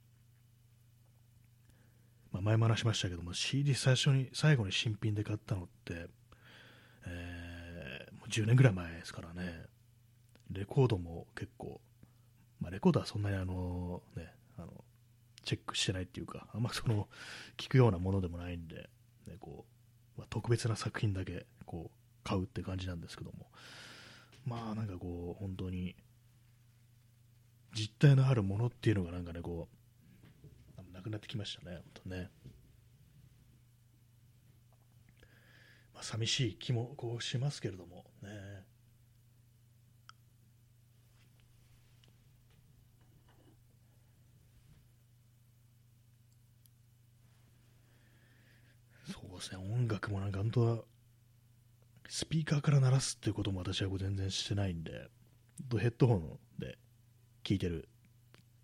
まあ、前も話しましたけども CD 最初に最後に新品で買ったのって、えー、もう10年ぐらい前ですからね。レコードも結構、まあ、レコードはそんなにあの、ね、あのチェックしてないっていうかあんまその聞くようなものでもないんで、ねこうまあ、特別な作品だけこう買うって感じなんですけども。まあなんかこう本当に実体のあるものっていうのがなんかねこうなくなってきましたね本当ね、まあ、寂しい気もこうしますけれどもねそうですね音楽もなんか本当はスピーカーから鳴らすっていうことも私は全然してないんでヘッドホンで聞いてる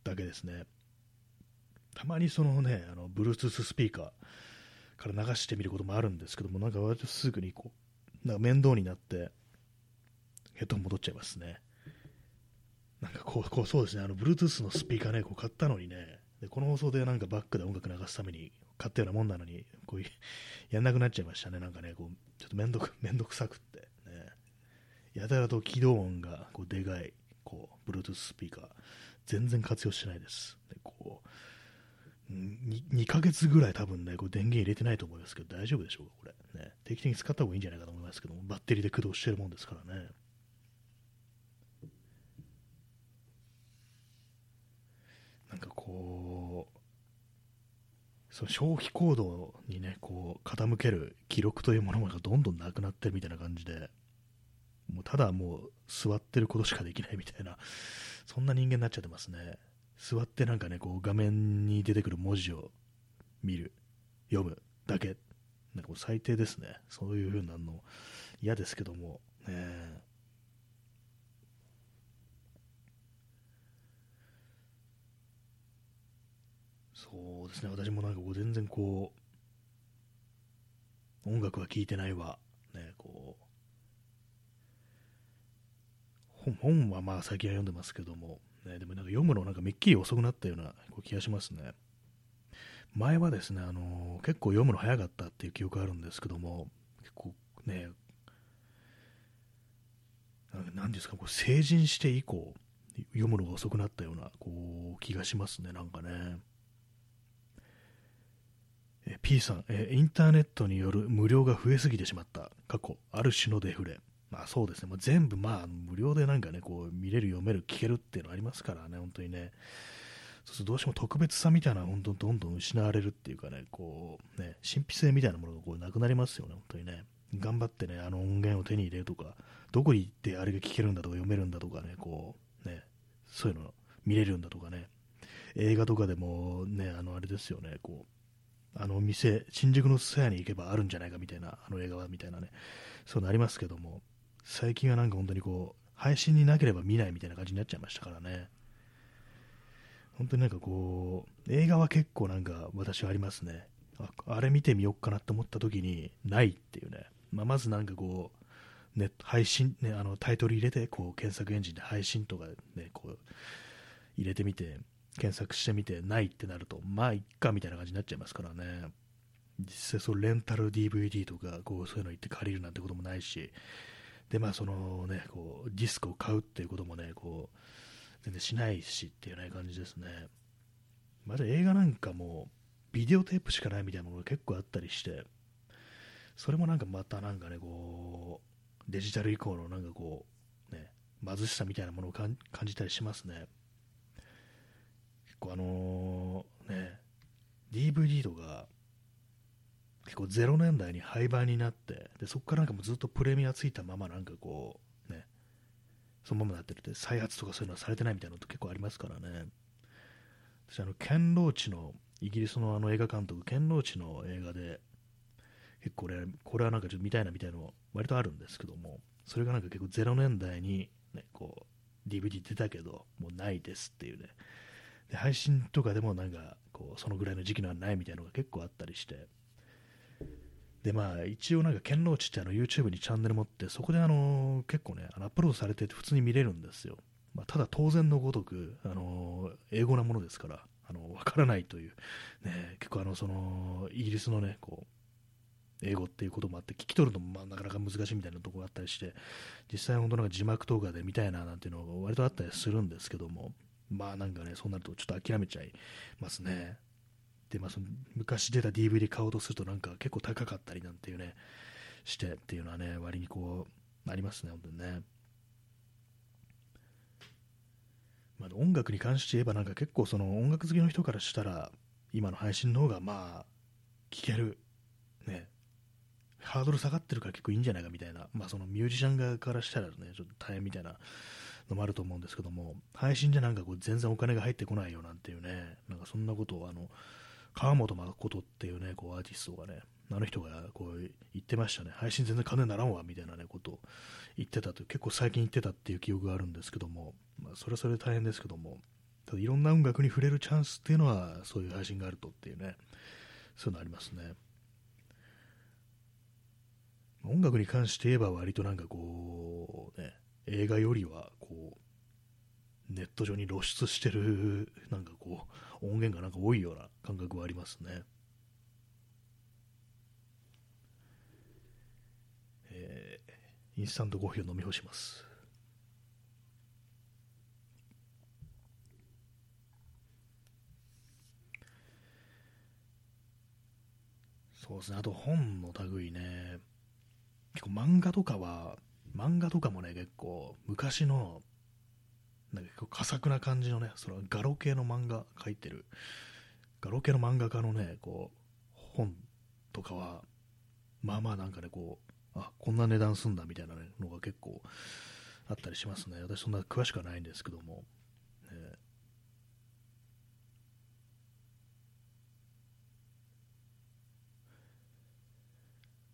だけですね。たまにそのね、あの Bluetooth スピーカーから流してみることもあるんですけども、なんか割とすぐにこう、なんか面倒になって、ヘッドホン戻っちゃいますね。なんかこう、こうそうですね、あの Bluetooth のスピーカーね、こう買ったのにね、でこの放送でなんかバックで音楽流すために買ったようなもんなのに、こういうやんなくなっちゃいましたね、なんかね、こうちょっとめんどく めんどくさくって、ね、やたらと起動音がこうでかい、こう、Bluetooth スピーカー、全然活用してないです。でこう 2, 2ヶ月ぐらい多分ね、こう電源入れてないと思いますけど、大丈夫でしょうか、これ。ね、定期的に使った方がいいんじゃないかと思いますけども、バッテリーで駆動してるもんですからね。なんかこう、その消費行動にね、こう、傾ける記録というものがどんどんなくなってるみたいな感じで、もうただもう座ってることしかできないみたいな、そんな人間になっちゃってますね。座ってなんかね、こう画面に出てくる文字を見る、読むだけ。なんかもう最低ですね。そういう風なの嫌ですけども、ね。そうですね、私もなんかこう全然こう、音楽は聴いてないわ、ね、こう、本はまあ最近は読んでますけども、ね、でもなんか読むのなんかめっきり遅くなったような気がしますね。前はですね、あのー、結構読むの早かったっていう記憶あるんですけども、結構ね、何ですか、こう成人して以降、読むのが遅くなったようなこう気がしますね、なんかね。え P さんえ、インターネットによる無料が増えすぎてしまった、過去、ある種のデフレ。まあそうですね、まあ、全部まあ無料でなんかね、こう見れる、読める、聞けるっていうのありますからね、本当にね。そうするとどうしても特別さみたいな本当どんどん失われるっていうかね、こうね、神秘性みたいなものがこうなくなりますよね、本当にね。頑張ってね、あの音源を手に入れるとか、どこに行ってあれが聞けるんだとか読めるんだとかね、こう、ね、そういうの見れるんだとかね、映画とかでもね、あのあれですよね、こう、あの店、新宿のス屋に行けばあるんじゃないかみたいな、あの映画はみたいなね、そうなりますけども、最近はなんか本当にこう、配信になければ見ないみたいな感じになっちゃいましたからね。本当になんかこう、映画は結構なんか私はありますね。ああれ見てみようかなって思った時に、ないっていうね。まあ、まずなんかこう、ね、配信、ね、あのタイトル入れて、こう検索エンジンで配信とかね、こう入れてみて、検索してみて、ないってなると、まあ、いっかみたいな感じになっちゃいますからね。実際、そうレンタル DVD とか、こうそういうの行って借りるなんてこともないし、で、まあ、そのね、こうディスクを買うっていうこともね、こう全然しないしっていうね、感じですね。まだ映画なんかも、ビデオテープしかないみたいなものが結構あったりして、それもなんかまたなんかね、こう、デジタル以降のなんかこう、ね、貧しさみたいなものを感じたりしますね。結構あのー、ね、DVD とか、結構0年代に廃盤になって、でそこからなんかもうずっとプレミアついたままなんかこう、ね、そのままなってるって、再発とかそういうのはされてないみたいなのって結構ありますからね。私あの、ケンローチの、イギリスのあの映画監督、ケンローチの映画で、結構これ、これはなんかちょっと見たいなみたいなの割とあるんですけども、それがなんか結構0年代に、ね、こう、DVD 出たけど、もうないですっていうね。で配信とかでもなんかこうそのぐらいの時期のはないみたいなのが結構あったりして。でまあ一応なんか剣道地ってあの YouTube にチャンネル持ってそこであの結構ねあのアップロードされてて普通に見れるんですよ、まあ、ただ当然のごとくあの英語なものですからあの分からないという、ね、結構あのそのイギリスのねこう英語っていうこともあって聞き取るのもまあなかなか難しいみたいなところがあったりして実際本当なんか字幕とかで見たいななんていうのが割とあったりするんですけども。まあなんかねそうなるとちょっと諦めちゃいますね。でまあその昔出た DVD 買おうとするとなんか結構高かったりなんていうねしてっていうのはね割にこうありますね本当にね。まあ、音楽に関して言えばなんか結構その音楽好きの人からしたら今の配信の方がまあ聴けるね。ハードル下がってるから結構いいんじゃないかみたいな、まあ、そのミュージシャン側からしたらね、ちょっと大変みたいなのもあると思うんですけども、配信じゃなんかこう全然お金が入ってこないよなんていうね、なんかそんなことをあの、川本誠っていうね、こうアーティストがね、あの人がこう言ってましたね、配信全然金にならんわみたいなね、ことを言ってたと、結構最近言ってたっていう記憶があるんですけども、まあ、それはそれで大変ですけども、ただいろんな音楽に触れるチャンスっていうのは、そういう配信があるとっていうね、そういうのありますね。音楽に関して言えば割となんかこう、ね、映画よりはこう、ネット上に露出してる、なんかこう、音源がなんか多いような感覚はありますね。えー、インスタントコーヒーを飲み干します。そうですね、あと本の類ね、結構漫画とかは、漫画とかもね、結構昔の、なんか結構佳作な感じのね、そのガロ系の漫画描いてる、ガロ系の漫画家のね、こう、本とかは、まあまあなんかね、こう、あ、こんな値段すんだみたいな、ね、のが結構あったりしますね。私そんな詳しくはないんですけども。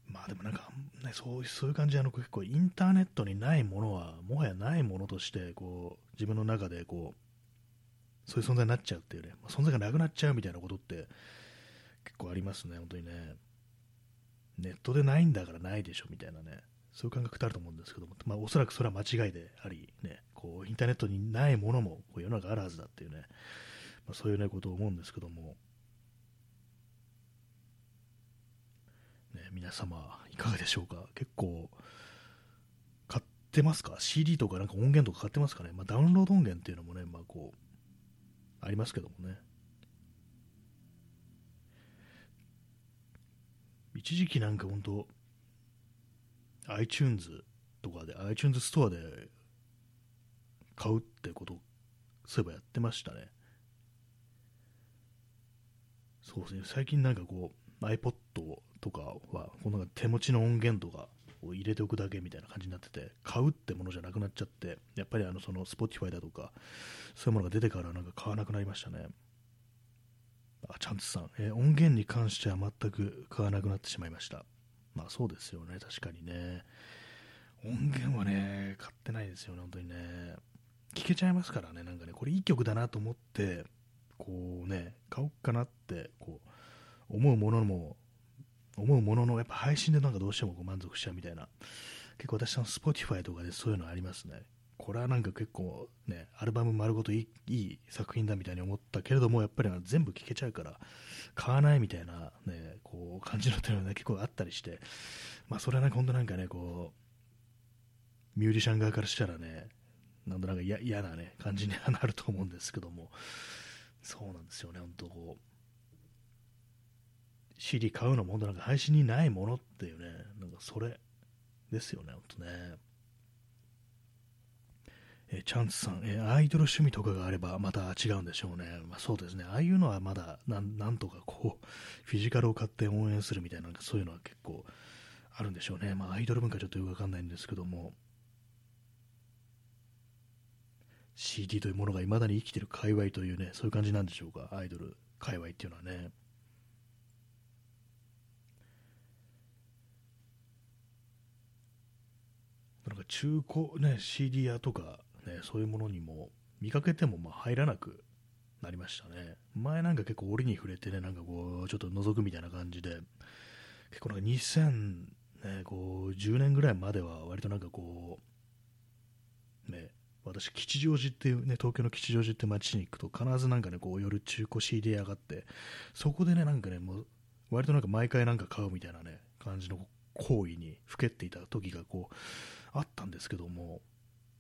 まあでもなんか、ね、そうそういう感じであの結構インターネットにないものはもはやないものとしてこう自分の中でこうそういう存在になっちゃうっていうね、ま、存在がなくなっちゃうみたいなことって結構ありますね、本当にね。ネットでないんだからないでしょみたいなね、そういう感覚ってあると思うんですけども、まあ、おそらくそれは間違いであり、ね、こうインターネットにないものもこう世の中あるはずだっていうね、まあ、そういう、ね、ことを思うんですけども、ね、皆様いかがでしょうか？結構買ってますか ?CD とかなんか音源とか買ってますかね、まあ、ダウンロード音源っていうのもね、まあ、こうありますけどもね。一時期なんか本当 iTunes とかで iTunes ストアで買うってことそういえばやってましたね。そうですね。最近なんかこう iPod をとかはこの手持ちの音源とかを入れておくだけみたいな感じになってて買うってものじゃなくなっちゃってやっぱりあのその Spotify だとかそういうものが出てからなんか買わなくなりましたね。あチャンツさん、えー、音源に関しては全く買わなくなってしまいました。まあそうですよね。確かにね。音源はね買ってないですよね本当にね。聞けちゃいますからねなんかね。これいい曲だなと思ってこうね買おうかなってこう思うものも思うもののやっぱ配信でなんかどうしてもこ満足しちゃうみたいな。結構私の Spotify とかでそういうのありますね。これはなんか結構ねアルバム丸ごといいいい作品だみたいに思ったけれどもやっぱり全部聴けちゃうから買わないみたいなねこう感じのっていうのが、ね、結構あったりして。まあそれはなんか本当なんかねこうミュージシャン側からしたらねなんとなく嫌なね感じにはなると思うんですけども。そうなんですよね本当こう。CD 買うのも本当なんか配信にないものっていうね、なんかそれですよね、本当ね。えチャンツさん、えアイドル趣味とかがあればまた違うんでしょうね。まあ、そうですね。ああいうのはまだなんとかこう、フィジカルを買って応援するみたいな、なんかそういうのは結構あるんでしょうね。まあ、アイドル文化ちょっとよくわかんないんですけども、CD というものが未だに生きてる界隈というね、そういう感じなんでしょうか？アイドル界隈っていうのはね。なんか中古、ね、CD 屋とか、ね、そういうものにも見かけてもまあ入らなくなりましたね。前なんか結構折に触れてね、なんかこう、ちょっと覗くみたいな感じで、結構なんか2000、ね、こう10年ぐらいまでは割となんかこう、ね、私、吉祥寺っていうね、東京の吉祥寺って街に行くと必ずなんかね、こう夜中古 CD 屋があって、そこでね、なんかね、もう割となんか毎回なんか買うみたいなね、感じの行為にふけっていた時がこう、あったんですけども、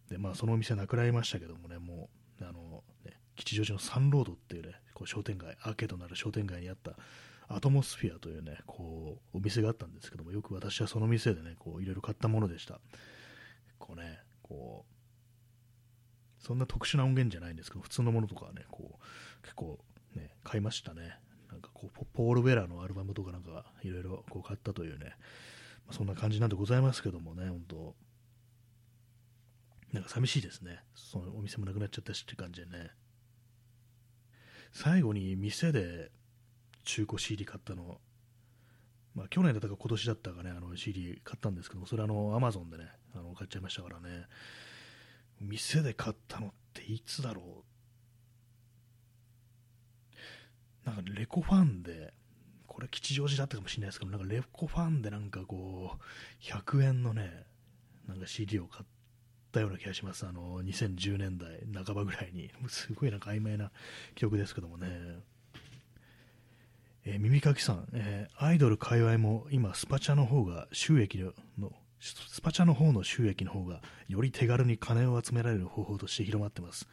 でまあ、そのお店なくなりましたけどもね、もう、あのね、吉祥寺のサンロードっていうね、こう商店街、アーケードのある商店街にあったアトモスフィアというね、こう、お店があったんですけども、よく私はその店でね、こう、いろいろ買ったものでした。こうね、こう、そんな特殊な音源じゃないんですけど、普通のものとかはね、こう、結構ね、買いましたね。なんかこう、ポール・ベラのアルバムとかなんか、いろいろこう買ったというね、まあ、そんな感じなんでございますけどもね、本当なんか寂しいですね。そのお店もなくなっちゃったしって感じでね。最後に店で中古 CD 買ったの、まあ、去年だったか今年だったかね、あの CD 買ったんですけどそれあの Amazon でね、あの買っちゃいましたからね。店で買ったのっていつだろう。なんかレコファンで、これ吉祥寺だったかもしれないですけど、なんかレコファンでなんかこう、100円のね、なんか CD を買っったような気がします。あの、2010年代半ばぐらいに。すごいなんか曖昧な記憶ですけどもね。えー、耳かきさん、えー、アイドル界隈も今スパチャの方が収益のスパチャの方の収益の方がより手軽に金を集められる方法として広まってます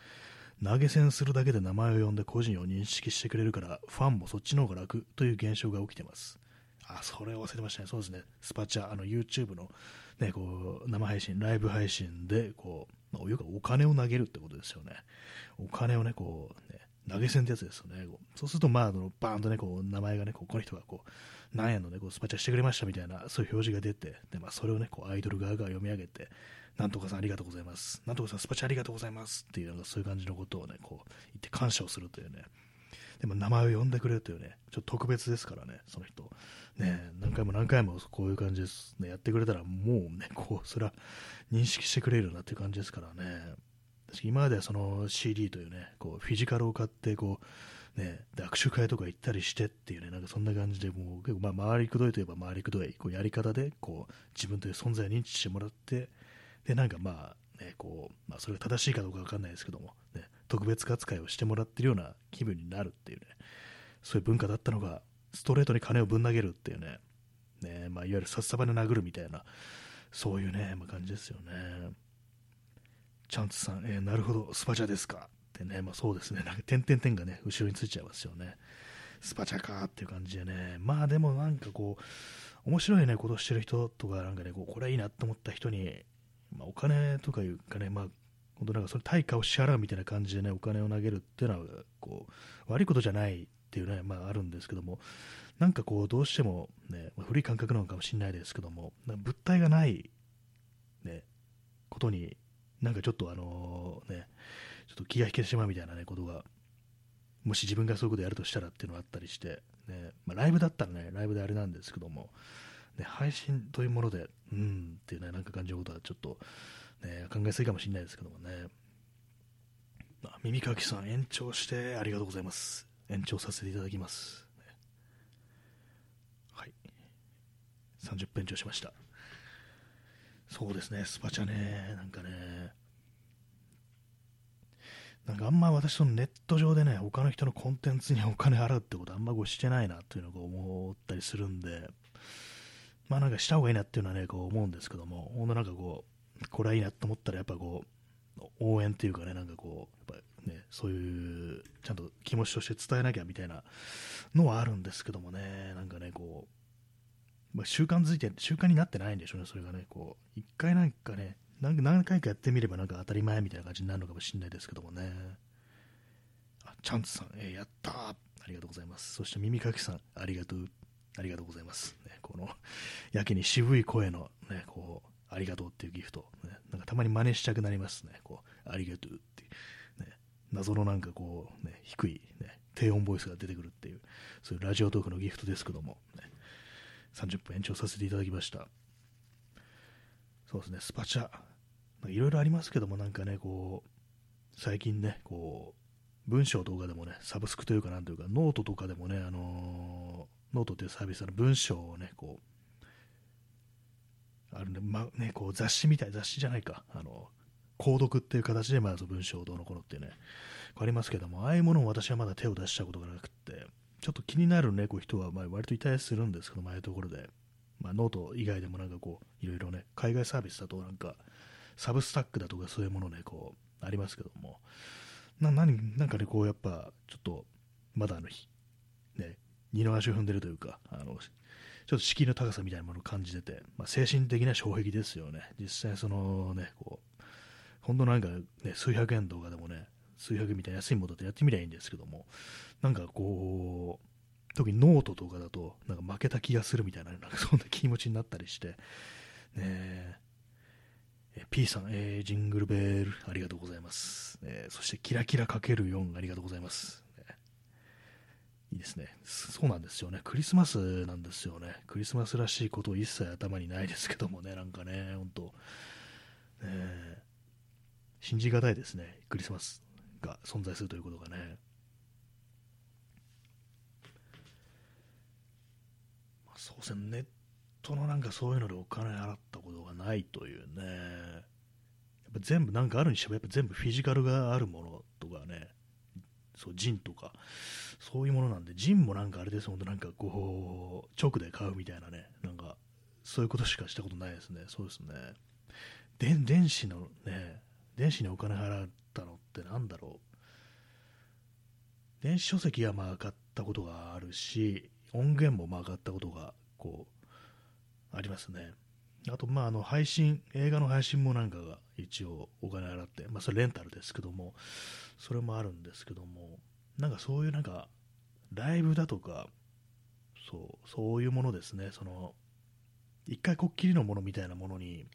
投げ銭するだけで名前を呼んで個人を認識してくれるからファンもそっちの方が楽という現象が起きてますあそれ忘れてましたねそうですねスパチャあの YouTube のね、こう生配信、ライブ配信でこう、まあ、お金を投げるってことですよね。お金をね、こう、ね、投げ銭ってやつですよね。そうすると、まあ、あのバーンとね、こう名前がね、ここの人がこう、何円のね、こうスパチャしてくれましたみたいな、そういう表示が出て、でまあ、それをね、こうアイドル側が読み上げて、なんとかさんありがとうございます。なんとかさんスパチャありがとうございますっていう、そういう感じのことをね、こう言って感謝をするというね、でも名前を呼んでくれるというね、ちょっと特別ですからね、その人。ね、何回も何回もこういう感じです、ね、やってくれたら、もうね、こう、それは認識してくれるなっていう感じですからね。今まではその CD というね、こうフィジカルを買って、こう、ね、握手会とか行ったりしてっていうね、なんかそんな感じで、もう結構、まあ、回りくどいといえば回りくどい、こうやり方で、こう、自分という存在を認知してもらって、で、なんかまあ、ね、こう、まあ、それが正しいかどうかわかんないですけども、ね、特別扱いをしてもらってるような気分になるっていうね、そういう文化だったのが、ストレートに金をぶん投げるっていうね、ねまあ、いわゆるさっさばで殴るみたいな、そういうね、まあ、感じですよね。チャンツさん、えー、なるほど、スパチャですかってね、まあそうですね、なんか点々点がね、後ろについちゃいますよね。スパチャかっていう感じでね、まあでもなんかこう、面白いね、ことしてる人とか、なんかね、こうこれいいなと思った人に、まあ、お金とかいうかね、まあ、本当なんかそれ対価を支払うみたいな感じでね、お金を投げるっていうのは、こう、悪いことじゃないっていうね、まああるんですけども、なんかこう、どうしてもね、まあ、古い感覚なのかもしれないですけども、物体がない、ね、ことに、なんかちょっとあのね、ちょっと気が引けてしまうみたいなね、ことが、もし自分がそういうことやるとしたらっていうのがあったりして、ね、まあ、ライブだったらね、ライブであれなんですけども、ね、配信というもので、うんっていうね、なんか感じることはちょっと、ね、考えすぎかもしれないですけどもね。あ耳かきさん、延長してありがとうございます。延長させていただきます。はい。30分延長しました。そうですね、スパチャね、なんかね、なんかあんま私そのネット上でね、他の人のコンテンツに お金払うってことあんまこうしてないなっていうのを思ったりするんで、まあなんかした方がいいなっていうのはね、こう思うんですけども、ほんとなんかこう、これはいいなと思ったらやっぱこう、応援っていうかね、なんかこう、やっぱね、そういう、ちゃんと気持ちとして伝えなきゃみたいなのはあるんですけどもね、なんかね、こう、まあ、習慣づいて、習慣になってないんでしょうね、それがね、こう、一回なんかね、何回かやってみればなんか当たり前みたいな感じになるのかもしれないですけどもね。あ、チャンツさん、えー、やったありがとうございます。そして耳かきさん、ありがとう。ありがとうございます。ね、この、やけに渋い声の、ね、こう、ありがとうっていうギフト、ね、なんかたまに真似したくなりますね。こう、ありがとうって。いう、ね、謎のなんかこう、ね、低い、ね、低音ボイスが出てくるっていう、そういうラジオトークのギフトですけども、ね、30分延長させていただきました。そうですね、スパチャ、いろいろありますけども、なんかね、こう、最近ね、こう、文章動画でもね、サブスクというか、なんというか、ノートとかでもね、あのノートというサービスの文章をね、こう、あるんで、まね、こう雑誌みたい、雑誌じゃないか、あの、購読っていう形でまず文章をどうのこうのってね、ありますけども、ああいうものを私はまだ手を出したことがなくって、ちょっと気になるね、こう人は、まあ、割といたりするんですけどああところで、まあ、ノート以外でもなんかこう、いろいろね、海外サービスだとなんか、Substack だとかそういうものね、こう、ありますけども、な、何、なんかね、こう、やっぱ、ちょっと、まだあの日、ね、二の足を踏んでるというか、あの、ちょっと敷居の高さみたいなものを感じてて、まあ、精神的な障壁ですよね。実際そのね、こう、本当なんかね、数百円動画でもね、数百円みたいな安いものでやってみりゃいいんですけども、なんかこう、特にノートとかだと、なんか負けた気がするみたいな、なんかそんな気持ちになったりして、ねえ、P さん、えー、ジングルベール、ありがとうございます。えー、そして、キラキラかける4、ありがとうございます。いいですね。そうなんですよね。クリスマスなんですよね。クリスマスらしいことを一切頭にないですけどもね、なんかね、本当、ね、信じがたいですね。クリスマスが存在するということがね。まあ、そうですね、ネットのなんかそういうのでお金払ったことがないというね。やっぱ全部なんかあるにしてもやっぱ全部フィジカルがあるものとかね、そう、ジンとか、そういうものなんで、ジンもなんかあれです、本当なんかこう、直で買うみたいなね、なんか、そういうことしかしたことないですね。そうですね。で電子のね、電子にお金払ったのってなんだろう。電子書籍はまあ買ったことがあるし、音源もまあ買ったことが、こう、ありますね。あと、まあ、あの、配信、映画の配信もなんかが一応お金払って、まあ、それレンタルですけども、それもあるんですけども、なんかそういうなんか、ライブだとか、そう、そういうものですね、その、一回こっきりのものみたいなものに、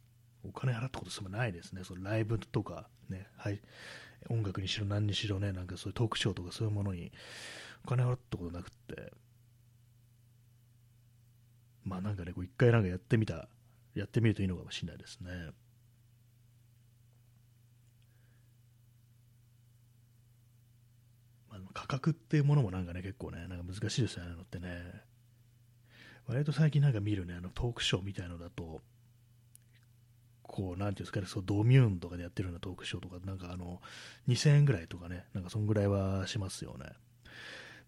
お金払ったことすらないですね、そのライブとか、ね、はい、音楽にしろ何にしろね、なんかそういうトークショーとかそういうものにお金払ったことなくって、まあなんかね、一回なんかやってみた、やってみるといいのかもしれないですね。価格っていうものもなんかね、結構ね、なんか難しいですよね、あのってね。割と最近なんか見るね、あのトークショーみたいのだと、構、なんていうんですかね、そうドミューンとかでやってるようなトークショーとか、なんかあの、2000円ぐらいとかね、なんかそんぐらいはしますよね。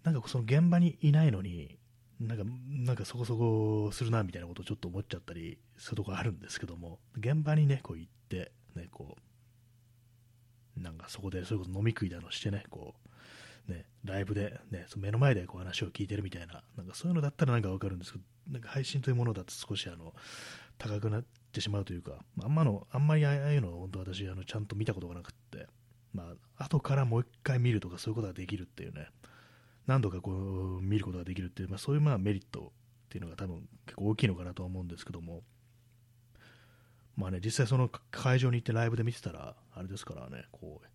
なんかその現場にいないのに、なんか、なんかそこそこするなみたいなことをちょっと思っちゃったりするとこあるんですけども、現場にね、こう行って、ね、こう、なんかそこでそれこそ飲み食いだのしてね、こう、ね、ライブで、ね、その目の前でこう話を聞いてるみたいな、なんかそういうのだったらなんかわかるんですけど、なんか配信というものだと少しあの、高くなってしまうというか、あんまの、あんまりああいうのを本当私、あの、ちゃんと見たことがなくって、まあ、後からもう一回見るとかそういうことができるっていうね、何度かこう見ることができるっていう、まあ、そういうまあメリットっていうのが多分結構大きいのかなと思うんですけども、まあね、実際その会場に行ってライブで見てたら、あれですからね、こう、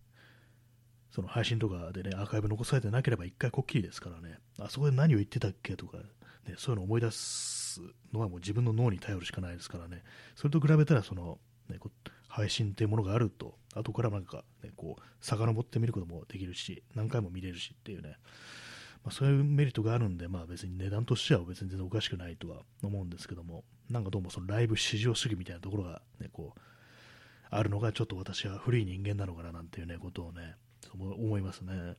その配信とかでね、アーカイブ残されてなければ一回こっきりですからね、あそこで何を言ってたっけとか、ね、そういうのを思い出すのはもう自分の脳に頼るしかないですからね、それと比べたらその、ね、配信っていうものがあると、後からなんか、ね、こう、遡ってみることもできるし、何回も見れるしっていうね、まあ、そういうメリットがあるんで、まあ、別に値段としては別に全然おかしくないとは思うんですけども、なんかどうもそのライブ至上主義みたいなところが、ね、こうあるのがちょっと私は古い人間なのかななんていう、ね、ことをね、思いますね。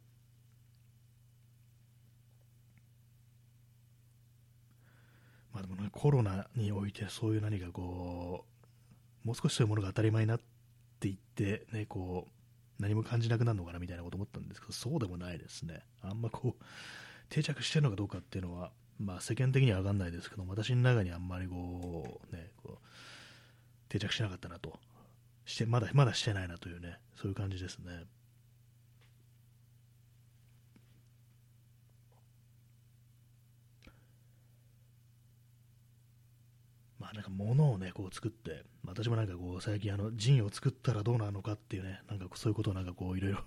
まあでもね、コロナにおいてそういう何かこう、もう少しそういうものが当たり前になっていって、ね、こう、何も感じなくなるのかなみたいなこと思ったんですけど、そうでもないですね。あんまこう、定着してるのかどうかっていうのは、まあ世間的には分かんないですけど、私の中にあんまりこう、ね、こう定着しなかったなと。して、まだ、まだしてないなというね、そういう感じですね。まあなんか物をね、こう作って、私もなんかこう最近あのジンを作ったらどうなのかっていうね、なんかそういうことをなんかこういろいろ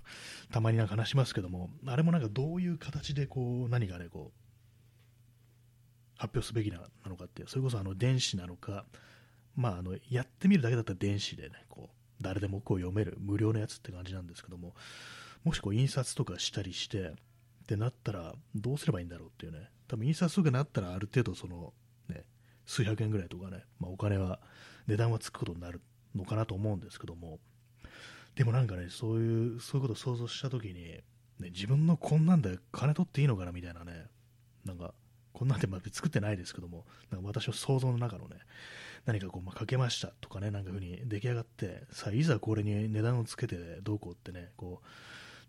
たまになんか話しますけども、あれもなんかどういう形でこう何かね、こう発表すべきなのかっていう、それこそあの電子なのか、まああのやってみるだけだったら電子でね、こう誰でもこう読める無料のやつって感じなんですけども、もしこう印刷とかしたりして、ってなったらどうすればいいんだろうっていうね、多分印刷とかなったらある程度その数百円ぐらいとかね、まあ、お金は、値段はつくことになるのかなと思うんですけども、でもなんかね、そういう、そういうことを想像したときに、ね、自分のこんなんで金取っていいのかなみたいなね、なんか、こんなんでま作ってないですけども、なんか私の想像の中のね、何かこう、まあ、かけましたとかね、なんか風に出来上がって、さあ、いざこれに値段をつけてどうこうってね、こ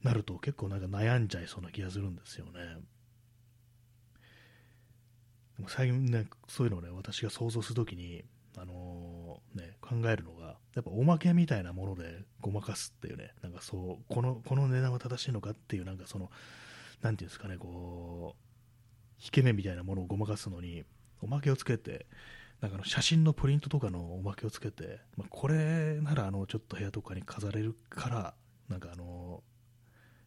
う、なると結構なんか悩んじゃいそうな気がするんですよね。最近ね、そういうのをね、私が想像するときに、あのー、ね、考えるのが、やっぱおまけみたいなものでごまかすっていうね、なんかそう、この、この値段は正しいのかっていう、なんかその、なんていうんですかね、こう、引け目みたいなものをごまかすのに、おまけをつけて、なんかの写真のプリントとかのおまけをつけて、まあ、これならあのちょっと部屋とかに飾れるから、なんかあの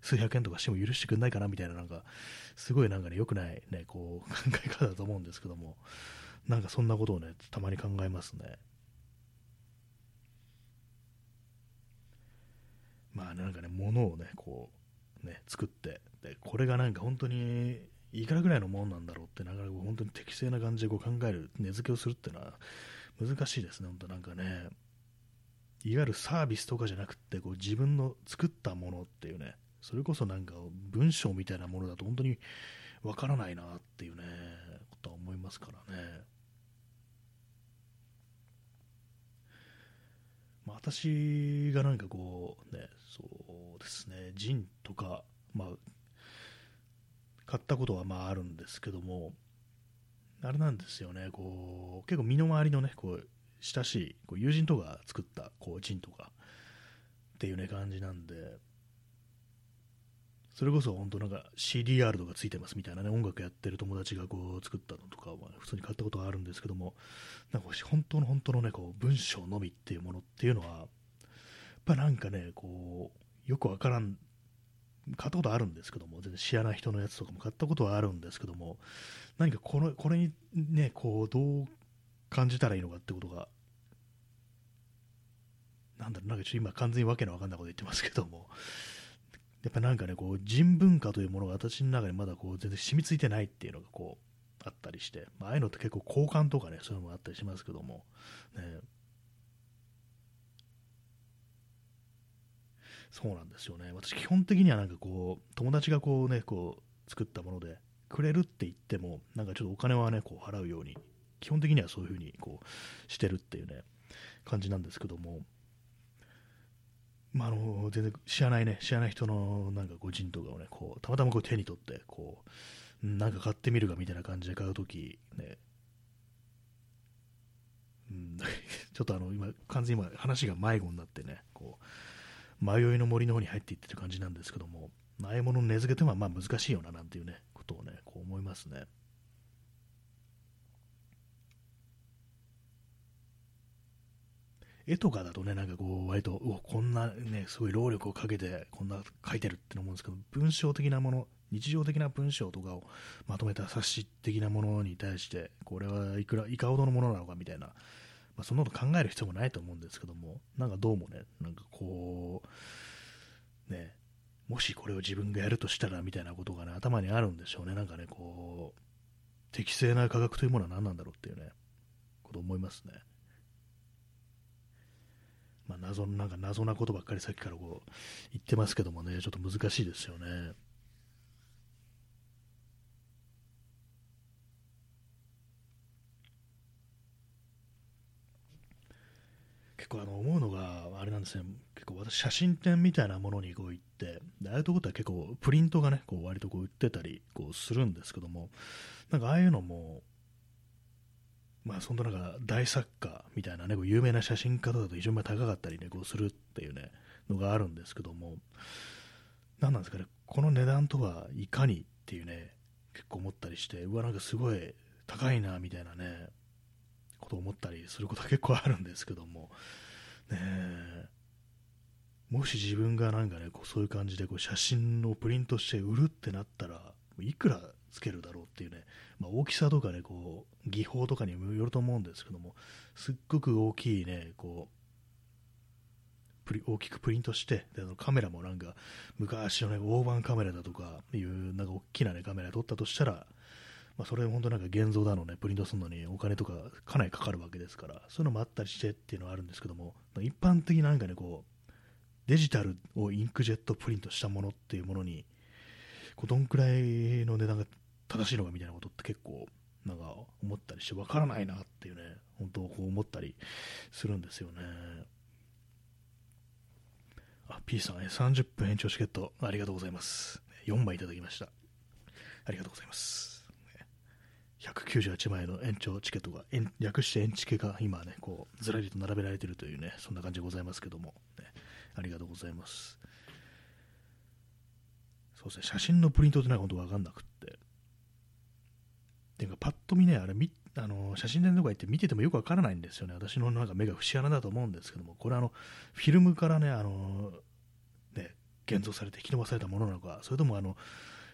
数百円とかしても許してくんないかなみたいな、なんか、すごいなんかね、良くないね、こう、考え方だと思うんですけども、なんかそんなことをね、たまに考えますね。まあ、なんかね、物をね、こう、ね、作って、で、これがなんか本当に、いくらぐらいのもんなんだろうって、なかなか本当に適正な感じでこう考える、値付けをするっていうのは難しいですね、本当なんかね。いわゆるサービスとかじゃなくて、こう自分の作ったものっていうね、それこそなんか文章みたいなものだと本当にわからないなっていうね、ことは思いますからね。まあ、私がなんかこうね、そうですね、ジンとか、まあ、買ったことはまああるんですけども、あれなんですよね、こう、結構身の回りのね、こう、親しいこう友人とか作ったこうジンとかっていうね感じなんで、それこそ本当なんか CDR とかついてますみたいなね、音楽やってる友達がこう作ったのとかは普通に買ったことがあるんですけども、なんか本当の本当のね、こう文章のみっていうものっていうのは、やっぱなんかね、こう、よくわからん、買ったことあるんですけども、全然知らない人のやつとかも買ったことはあるんですけども、何かこのこれにね、こう、どう感じたらいいのかってことが、なんだろう、なんかちょっと今完全にわけのわかんないこと言ってますけども、やっぱなんかね、こう人文化というものが私の中にまだこう全然染みついてないっていうのがこうあったりして、まあ、ああいうのって結構交換とかね、そういうのもあったりしますけども、ね、そうなんですよね。私、基本的にはなんかこう、友達がこうね、こう、作ったもので、くれるって言っても、なんかちょっとお金はね、こう払うように、基本的にはそういうふうにこうしてるっていうね、感じなんですけども、まあ、あの全然知らないね、知らない人のなんか個人とかをね、こうたまたまこう手に取って、こう、なんか買ってみるかみたいな感じで買うとき、ね、うん、ちょっとあの今、完全に今話が迷子になってね、こう迷いの森の方に入っていってる感じなんですけども、ああいうものの根付けてはまあ難しいよななんていうね、ことをね、こう思いますね。絵とかだとね、なんかこう、割と、うこんなね、すごい労力をかけて、こんな書いてるって思うんですけど、文章的なもの、日常的な文章とかをまとめた冊子的なものに対して、これはいくら、いかほどのものなのかみたいな、まあ、そんなこと考える必要もないと思うんですけども、なんかどうもね、なんかこう、ね、もしこれを自分がやるとしたらみたいなことがね、頭にあるんでしょうね。なんかね、こう、適正な価格というものは何なんだろうっていうね、こと思いますね。まあ、謎なんか謎なことばっかりさっきからこう言ってますけどもね、ちょっと難しいですよね。結構あの思うのがあれなんですね、結構私写真展みたいなものにこう行って、ああいうところって結構プリントがね、こう割とこう売ってたりこうするんですけども、なんかああいうのもまあ、そんななんか大作家みたいなね、こう有名な写真家だと非常に高かったりね、こうするっていうね、のがあるんですけども、何なんですかね、この値段とはいかにっていうね、結構思ったりして、うわ、なんかすごい高いな、みたいなね、ことを思ったりすることは結構あるんですけども、ねもし自分がなんかね、こうそういう感じでこう写真をプリントして売るってなったら、いくらつけるだろうっていうね、まあ、大きさとかね、こう、技法とかにもよると思うんですけども、すっごく大きいね、こう、プリ大きくプリントして、でカメラもなんか、昔のね、大判カメラだとかいう、なんか大きなね、カメラ撮ったとしたら、まあ、それ本当なんか現像だのね、プリントするのにお金とかかなりかかるわけですから、そういうのもあったりしてっていうのはあるんですけども、一般的になんかね、こう、デジタルをインクジェットプリントしたものっていうものに、こうどんくらいの値段が正しいのかみたいなことって結構なんか思ったりしてわからないなっていうね本当こう思ったりするんですよね。あ P さん30分延長チケットありがとうございます。4枚いただきました。ありがとうございます。198枚の延長チケットが略して延チケが今ねこうずらりと並べられてるというねそんな感じでございますけども、ね、ありがとうございます。そうですね写真のプリントってなんか本当わかんなくってていうか、パッと見ね、あれあの写真展とか行って見ててもよくわからないんですよね。私のなんか目が節穴だと思うんですけども、これあの、フィルムからね、あの、ね、現像されて引き伸ばされたものなのか、それともあの、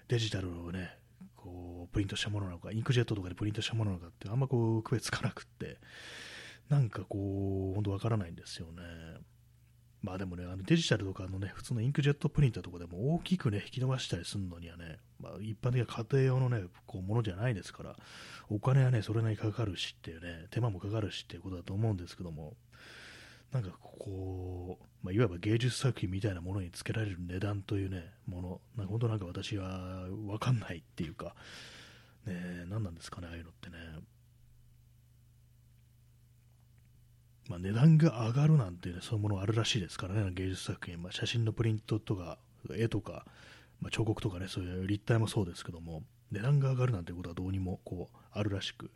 デジタルをね、こう、プリントしたものなのか、インクジェットとかでプリントしたものなのかって、あんまこう、区別つかなくって、なんかこう、本当わからないんですよね。まあでもね、あのデジタルとかのね、普通のインクジェットプリンターとかでも大きくね、引き伸ばしたりするのにはね、まあ、一般的な家庭用のね、こうものじゃないですから、お金はね、それなりにかかるしっていうね、手間もかかるしっていうことだと思うんですけども、なんかこう、まあ、いわば芸術作品みたいなものにつけられる値段というね、もの、なんか本当なんか私は分かんないっていうか、ね、何なんですかね、ああいうのってね。まあ、値段が上がるなんて、ね、そういうものあるらしいですからね、芸術作品、まあ、写真のプリントとか、絵とか、まあ、彫刻とかね、そういう立体もそうですけども、値段が上がるなんてことはどうにもこうあるらしく、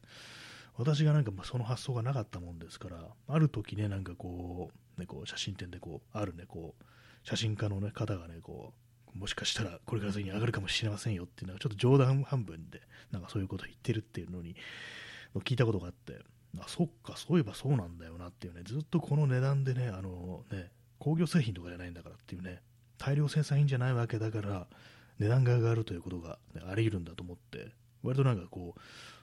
私がなんかまあその発想がなかったもんですから、ある時ね、なんかこう、ね、こう写真展でこう、あるね、こう、写真家の、ね、方がね、こう、もしかしたらこれから先に上がるかもしれませんよっていうのは、ちょっと冗談半分で、なんかそういうことを言ってるっていうのに、聞いたことがあって、あ、そっか、そういえばそうなんだよなっていうね、ずっとこの値段でね、あのね、工業製品とかじゃないんだからっていうね、大量生産品じゃないわけだから、値段が上がるということが、ね、あり得るんだと思って、割となんかこう、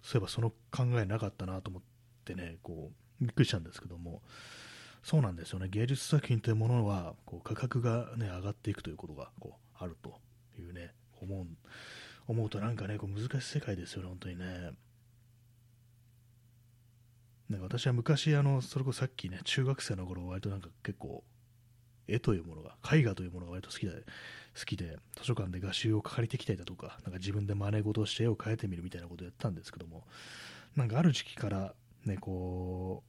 そういえばその考えなかったなと思ってね、こう、びっくりしたんですけども、そうなんですよね、芸術作品というものは、こう価格が、ね、上がっていくということがこうあるというね、思う思うとなんかね、こう難しい世界ですよね、本当にね。なんか私は昔あの、それこそさっきね、中学生の頃、割となんか結構、絵というものが絵画というものが割と好きで、好きで、図書館で画集を借りてきたりだとか、なんか自分で真似事をして絵を描いてみるみたいなことをやったんですけども、なんかある時期から、ね、こ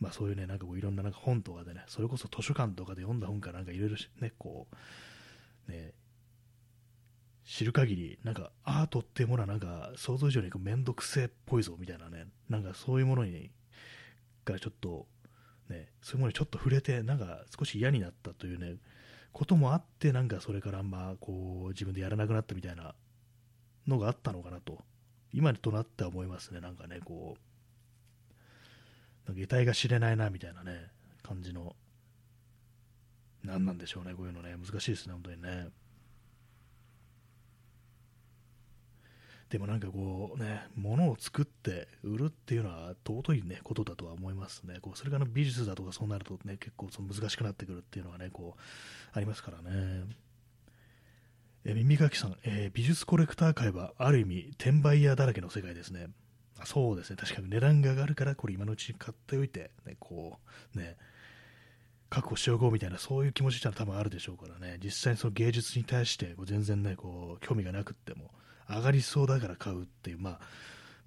う、まあそういうね、なんかこういろんななんか本とかでね、それこそ図書館とかで読んだ本かなんかいろいろね、こう、ね、知る限り、なんかアートっていうものはなんか想像以上にめんどくせえっぽいぞみたいなね、なんかそういうものに、からちょっと、ね、そういうものにちょっと触れて、なんか少し嫌になったというね、こともあって、なんかそれからまあこう自分でやらなくなったみたいなのがあったのかなと、今となっては思いますね、なんかね、こう、なんか得体が知れないなみたいなね、感じの、何なんでしょうね、こういうのね、難しいですね、本当にね。でもなんかこうね、物を作って売るっていうのは尊いね、ことだとは思いますね。こうそれから美術だとかそうなるとね、結構その難しくなってくるっていうのはね、こう、ありますからね。え耳かきさん、えー、美術コレクター界はある意味転売屋だらけの世界ですね。あそうですね、確かに値段が上がるから、これ今のうちに買っておいて、ね、こう、ね、確保しておこうみたいな、そういう気持ちってのは多分あるでしょうからね、実際にその芸術に対してこう全然ね、こう、興味がなくっても、上がりそうだから買うっていう、ま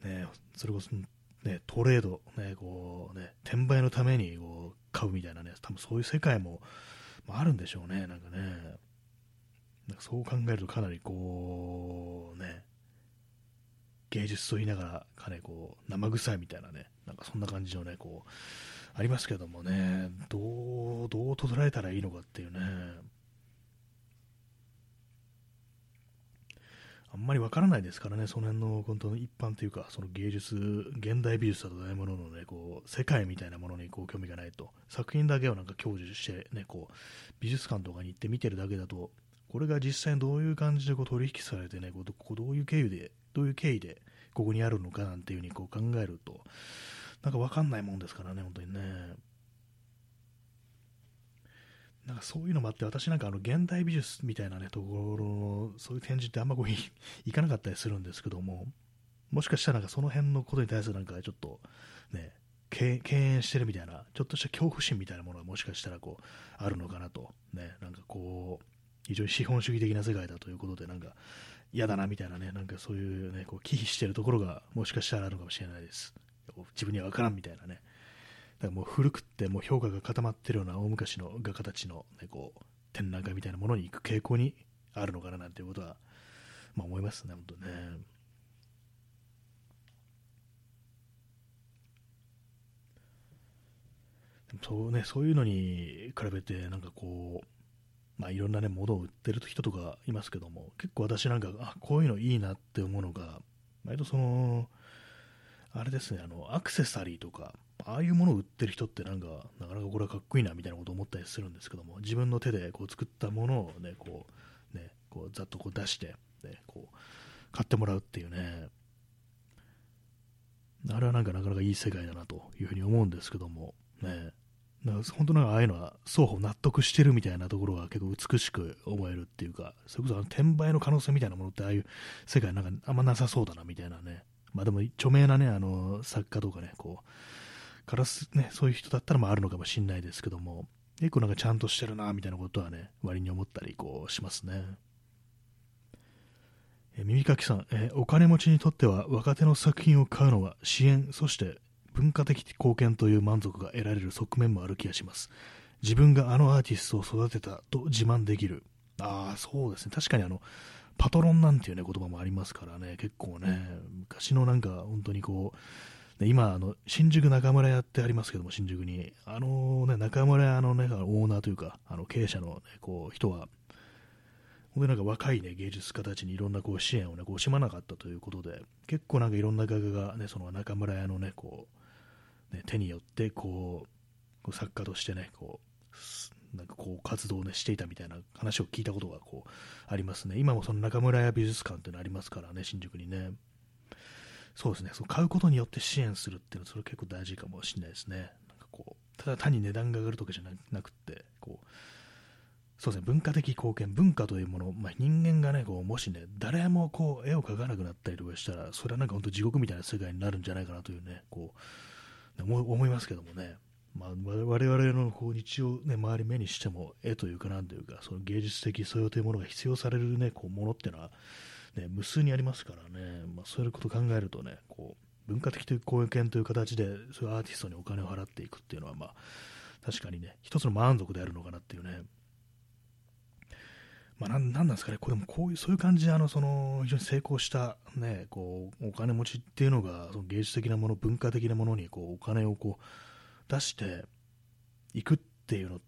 あ、ね、それこそ、ね、トレード、ね、こうね、転売のためにこう買うみたいなね、多分そういう世界も、まあ、るんでしょうね、なんかね。なんかそう考えるとかなりこう、ね、芸術と言いながら、かなりこう、生臭いみたいなね、なんかそんな感じのね、こう、ありますけどもね、どう、どう捉えたらいいのかっていうね、あんまりわからないですからね、その辺の本当の一般というか、その芸術、現代美術だとないもののね、こう、世界みたいなものにこう興味がないと、作品だけをなんか享受してね、こう、美術館とかに行って見てるだけだと、これが実際にどういう感じでこう取引されてね、こうどういう経由で、どういう経緯でここにあるのかなんていうふうにこう考えると、なんかわかんないもんですからね、本当にね。なんかそういうのもあって、私なんかあの現代美術みたいなね、ところの、そういう展示ってあんまこう行かなかったりするんですけども、もしかしたらなんかその辺のことに対するなんかちょっとね、敬遠してるみたいな、ちょっとした恐怖心みたいなものがもしかしたらこう、あるのかなと、ね、なんかこう、非常に資本主義的な世界だということで、なんか嫌だなみたいなね、なんかそういうね、こう、忌避してるところがもしかしたらあるのかもしれないです。自分には分からんみたいなね。だかもう古くってもう評価が固まってるような大昔の画家たちの、ね、こう展覧会みたいなものに行く傾向にあるのかななんていうことは、まあ、思いますね、本当ね。そうね、そういうのに比べて、なんかこう、まあ、いろんなね、ものを売ってる人とかいますけども、結構私なんか、あ、こういうのいいなって思うのが、割とその、あれですね、あの、アクセサリーとか、ああいうものを売ってる人ってなんか、なかなかこれはかっこいいなみたいなことを思ったりするんですけども、自分の手でこう作ったものをね、こう、ね、こうざっとこう出して、ね、こう、買ってもらうっていうね、あれはなんかなかなかいい世界だなというふうに思うんですけども、ね、なんか本当なんかああいうのは双方納得してるみたいなところが結構美しく思えるっていうか、それこそあの転売の可能性みたいなものってああいう世界なんかあんまなさそうだなみたいなね、まあでも著名なね、あの作家とかね、こう、からす、ね、そういう人だったらまああるのかもしれないですけども、結構なんかちゃんとしてるな、みたいなことはね、割に思ったりこうしますね。え耳かきさん、えお金持ちにとっては若手の作品を買うのは支援、そして文化的貢献という満足が得られる側面もある気がします。自分があのアーティストを育てたと自慢できる。ああ、そうですね。確かにあの、パトロンなんていうね、言葉もありますからね、結構ね、昔のなんか本当にこう、で今あの、新宿中村屋ってありますけども、新宿に、あのね、中村屋の、ね、オーナーというか、あの経営者の、ね、こう人は、本当になんか若い、ね、芸術家たちにいろんなこう支援を、ね、こう惜しまなかったということで、結構なんかいろんな画家が、ね、その中村屋の、ねこうね、手によってこうこう作家としてね、こうなんかこう活動を、ね、していたみたいな話を聞いたことがこうありますね。今もその中村屋美術館っていうのありますからね、新宿にね。そうですね、そう買うことによって支援するっていうのは、それ結構大事かもしれないですね。なんかこうただ単に値段が上がるとかじゃなくて、こうそうですね、文化的貢献、文化というもの、まあ、人間がね、こうもしね、誰もこう絵を描かなくなったりとかしたら、それはなんか本当地獄みたいな世界になるんじゃないかなというね、こう思いますけどもね、まあ、我々のこう日常、ね、周り目にしても絵というかなんというかその芸術的素養というものが必要される、ね、こうものっていうのは、ね、無数にありますからね、まあ、そういうことを考えるとねこう文化的という貢献という形でそういうアーティストにお金を払っていくっていうのは、まあ、確かにね一つの満足であるのかなっていうね。まあ、なんなんですかね、これもこういう、そういう感じで、あの、その、非常に成功した、ね、こう、お金持ちっていうのが、その芸術的なもの、文化的なものに、こう、お金をこう、出していくっていうの、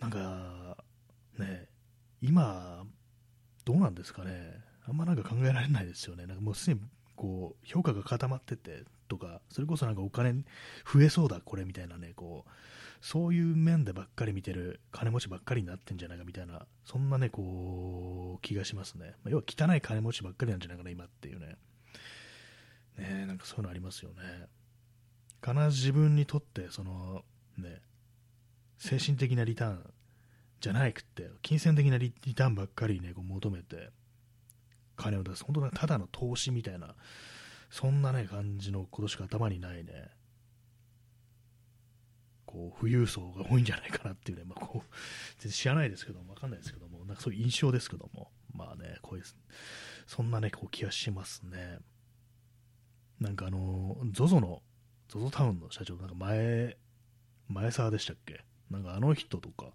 なんか、ね、今、どうなんですかね、あんまなんか考えられないですよね、なんかもうすでにこう評価が固まっててとか、それこそなんかお金増えそうだ、これみたいなね、こうそういう面でばっかり見てる金持ちばっかりになってんじゃないかみたいな、そんなね、こう気がしますね、まあ、要は汚い金持ちばっかりなんじゃないかな、今っていうね、ねなんかそういうのありますよね。必ず自分にとってその、ね、精神的なリターンじゃなくって金銭的なリターンばっかり、ね、こう求めて金を出す。本当ただの投資みたいなそんな、ね、感じのことしか頭にないね。こう富裕層が多いんじゃないかなっていうね、まあ、こう全然知らないですけども分かんないですけどもなんかそういう印象ですけどもまあねこういうそんなねこう気がしますね。なんかあの ZOZO の ZOZO タウンの社長、なんか前、前沢でしたっけ？なんかあの人とか、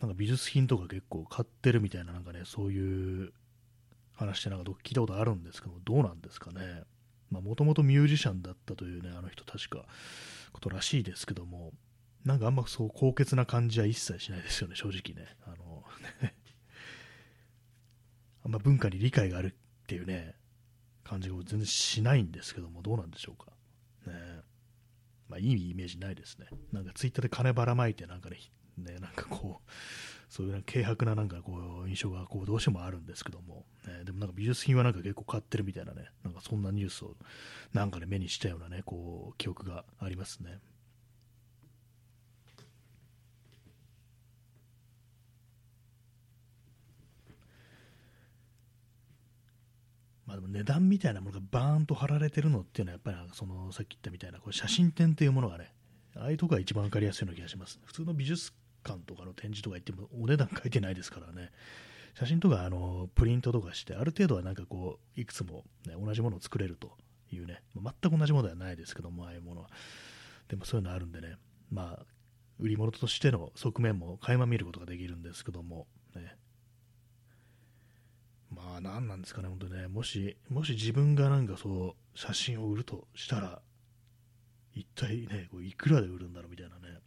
なんか美術品とか結構買ってるみたいな、なんかね、そういう話ってなんか聞いたことあるんですけど、どうなんですかね。まあ、もともとミュージシャンだったというね、あの人確か、ことらしいですけども、なんかあんまそう高潔な感じは一切しないですよね、正直ね。あの あんま文化に理解があるっていうね、感じが全然しないんですけども、どうなんでしょうか。ねまあ、いいイメージないですね。なんかツイッターで金ばらまいて、なんかね、ねなんかこう、そういう軽薄ななんかこう印象がこうどうしてもあるんですけども、ね、でもなんか美術品はなんか結構買ってるみたいなね、なんかそんなニュースをなんかで目にしたようなね、こう記憶がありますね。まあ、でも値段みたいなものがバーンと貼られてるのっていうのは、やっぱりそのさっき言ったみたいなこ写真展というものがね、ああいうとこが一番分かりやすいような気がします。普通の美術館とかの展示とか行ってもお値段書いてないですからね、写真とかあのプリントとかして、ある程度はなんかこう、いくつも、ね、同じものを作れるというね、全く同じものではないですけども、ああいうものは。でもそういうのあるんでね、まあ、売り物としての側面も垣間見ることができるんですけども、ね、まあ何なんですかね、本当ね、もし、もし自分がなんかそう、写真を売るとしたら、一体ね、こういくらで売るんだろうみたいなね、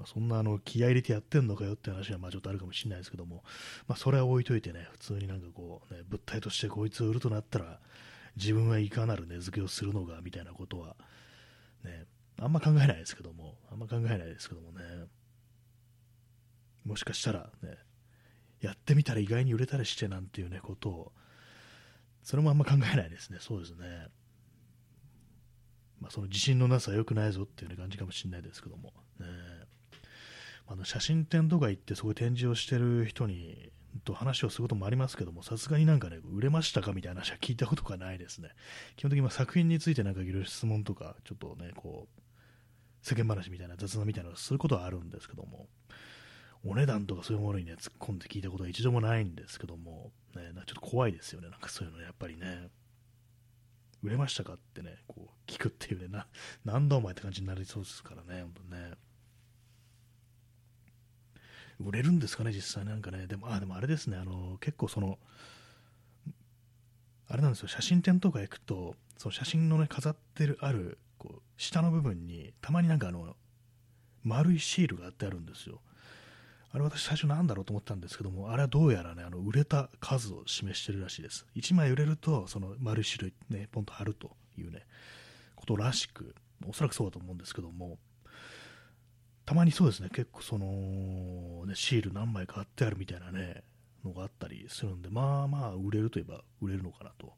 まあ、そんなあの気合入れてやってんのかよって話はまあちょっとあるかもしれないですけども、まあ、それは置いといてね、普通になんかこう、ね、物体としてこいつを売るとなったら、自分はいかなる値付けをするのかみたいなことは、ね、あんま考えないですけども、あんま考えないですけどもね、もしかしたらね、やってみたら意外に売れたりしてなんていうね、ことを、それもあんま考えないですね。そうですね。まあ、その自信のなさは良くないぞっていう、感じかもしれないですけども。ね、あの写真展とか行ってそこ展示をしてる人にと話をすることもありますけども、さすがになんかね、売れましたかみたいな話は聞いたことがないですね。基本的に作品についてなんかいろいろ質問とか、ちょっとね、こう、世間話みたいな雑談みたいなのをすることはあるんですけども、お値段とかそういうものにね、突っ込んで聞いたことは一度もないんですけども、ね、なんかちょっと怖いですよね、なんかそういうの、やっぱりね、売れましたかってね、こう聞くっていうね、ななんだお前って感じになりそうですからね、本当ね。売れるんですかね、実際なんかね、でも、あ、でもあれですね、あの結構その、あれなんですよ、写真展とか行くと、その写真のね、飾ってるある、こう、下の部分に、たまになんかあの、丸いシールが貼ってあるんですよ。あれ私最初なんだろうと思ったんですけども、あれはどうやらね、あの売れた数を示してるらしいです。1枚売れると、その丸い種類ね、ポンと貼るというね、ことらしく、おそらくそうだと思うんですけども、たまにそうですね、結構その、ね、シール何枚か貼ってあるみたいなね、のがあったりするんで、まあまあ売れるといえば売れるのかなと。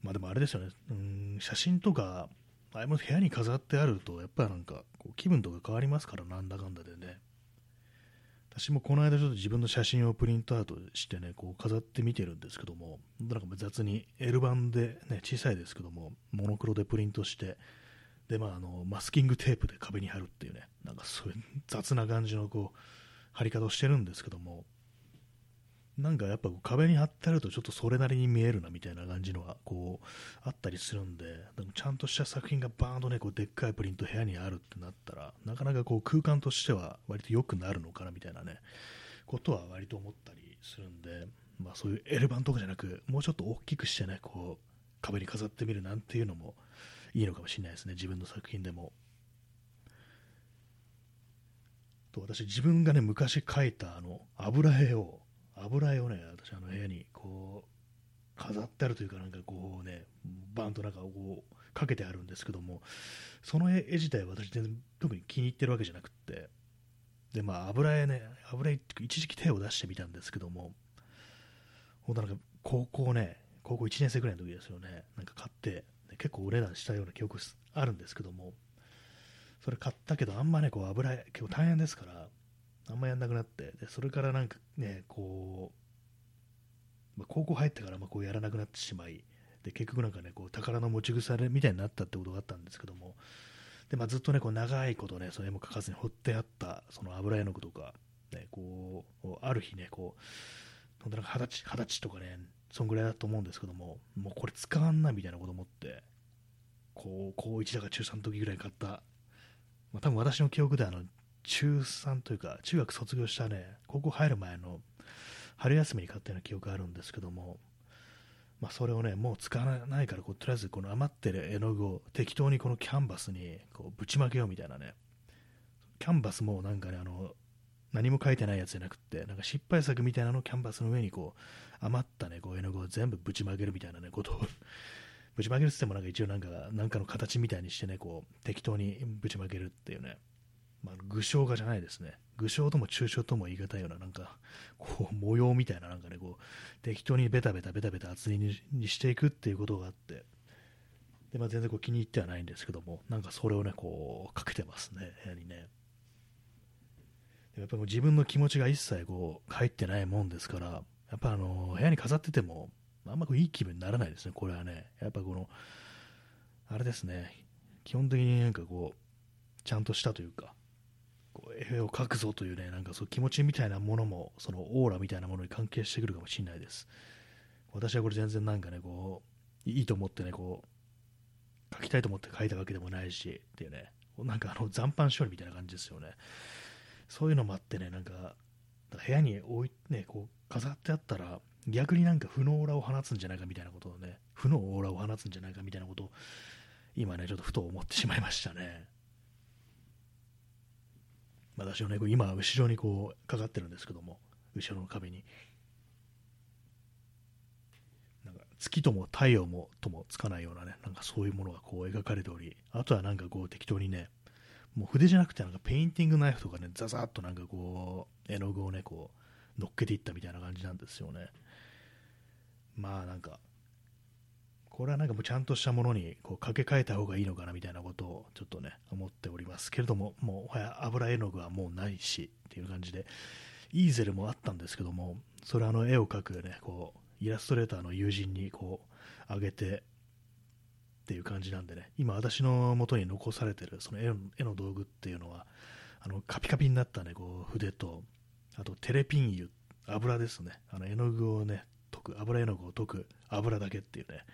まあでもあれですよね、うん写真とか、あれも部屋に飾ってあると、やっぱりなんか気分とか変わりますから、なんだかんだでね。私もこの間ちょっと自分の写真をプリントアウトしてね、こう飾ってみてるんですけども、なんか雑に L 版でね、小さいですけども、モノクロでプリントしてで、まあ、あのマスキングテープで壁に貼るっていうね、なんかそういう雑な感じのこう貼り方をしてるんですけども、なんかやっぱ壁に貼ってあるとちょっとそれなりに見えるなみたいな感じのがこうあったりするんで、でもちゃんとした作品がバーンとね、こうでっかいプリント部屋にあるってなったら、なかなかこう空間としては割と良くなるのかなみたいなね、ことは割と思ったりするんで、まあそういう L 版とかじゃなく、もうちょっと大きくしてね、こう壁に飾ってみるなんていうのもいいのかもしれないですね、自分の作品でも。と私、自分がね、昔描いたあの油絵を油絵をね、私、あの部屋にこう飾ってあるというか、なんかこうね、バンとなんかこうかけてあるんですけども、その絵自体は私、全然特に気に入ってるわけじゃなくて、で、まあ、油絵ね、油絵って一時期手を出してみたんですけども、本当なんか高校ね、高校1年生ぐらいの時ですよね、なんか買って、結構お値段したような記憶あるんですけども、それ買ったけど、あんまね、こう油、結構大変ですから、あんまやんなくなって、でそれからなんかね、こう、まあ、高校入ってからまこうやらなくなってしまい、で結局なんかね、こう宝の持ち腐れみたいになったってことがあったんですけども、でまあ、ずっとね、こう長いことね、それも書かずに掘ってあったその油絵の具とか、ね、こうある日ね、こう、本当なんか二十歳、二十歳とかね、そんぐらいだと思うんですけども、もうこれ使わんなみたいなこと思って、こう高1だか中3の時ぐらい買った、まあ、多分私の記憶であの中3というか、中学卒業したね、高校入る前の春休みに買ったような記憶があるんですけども、まあ、それをね、もう使わないからこう、とりあえずこの余ってる絵の具を適当にこのキャンバスにこうぶちまけようみたいなね、キャンバスもなんかね、あの何も書いてないやつじゃなくて、なんか失敗作みたいなのをキャンバスの上にこう余ったね、こう絵の具を全部ぶちまけるみたいなね、ことをぶちまけるって言ってもなんか一応なんか、なんかの形みたいにしてね、こう適当にぶちまけるっていうね、まあ、具象画じゃないですね。具象とも抽象とも言い難いような、なんか、こう、模様みたいな、なんかね、こう、適当にベタベタベタベタ厚ににしていくっていうことがあって、で、まあ、全然こう気に入ってはないんですけども、なんかそれをね、こう、かけてますね、部屋にね。やっぱり自分の気持ちが一切こう、入ってないもんですから、やっぱあの、部屋に飾ってても、あんまこういい気分にならないですね、これはね。やっぱこの、あれですね、基本的になんかこう、ちゃんとしたというか、こう絵を描くぞというね、なんかそう気持ちみたいなものも、そのオーラみたいなものに関係してくるかもしれないです。私はこれ全然なんかね、こう、いいと思ってね、こう、描きたいと思って描いたわけでもないし、っていうね、なんかあの残飯処理みたいな感じですよね。そういうのもあってね、なんか、部屋に置いてね、こう飾ってあったら、逆になんか負のオーラを放つんじゃないかみたいなことをね、負のオーラを放つんじゃないかみたいなことを、今ね、ちょっとふと思ってしまいましたね。私のね、今、後ろにこう、かかってるんですけども、後ろの壁に。なんか月とも太陽もともつかないようなね、なんかそういうものがこう描かれており、あとはなんかこう適当にね、もう筆じゃなくてなんかペインティングナイフとかね、ザザッとなんかこう、絵の具をね、こう、乗っけていったみたいな感じなんですよね。まあなんか、これはなんかもうちゃんとしたものにこう掛け替えた方がいいのかなみたいなことをちょっとね思っておりますけれどももう油絵の具はもうないしっていう感じでイーゼルもあったんですけどもそれあの絵を描くねこうイラストレーターの友人にこうあげてっていう感じなんでね今私の元に残されてるその絵の絵の道具っていうのはあのカピカピになったねこう筆とあとテレピン油油ですね。あの絵の具をね溶く油絵の具を溶く油だけっていうね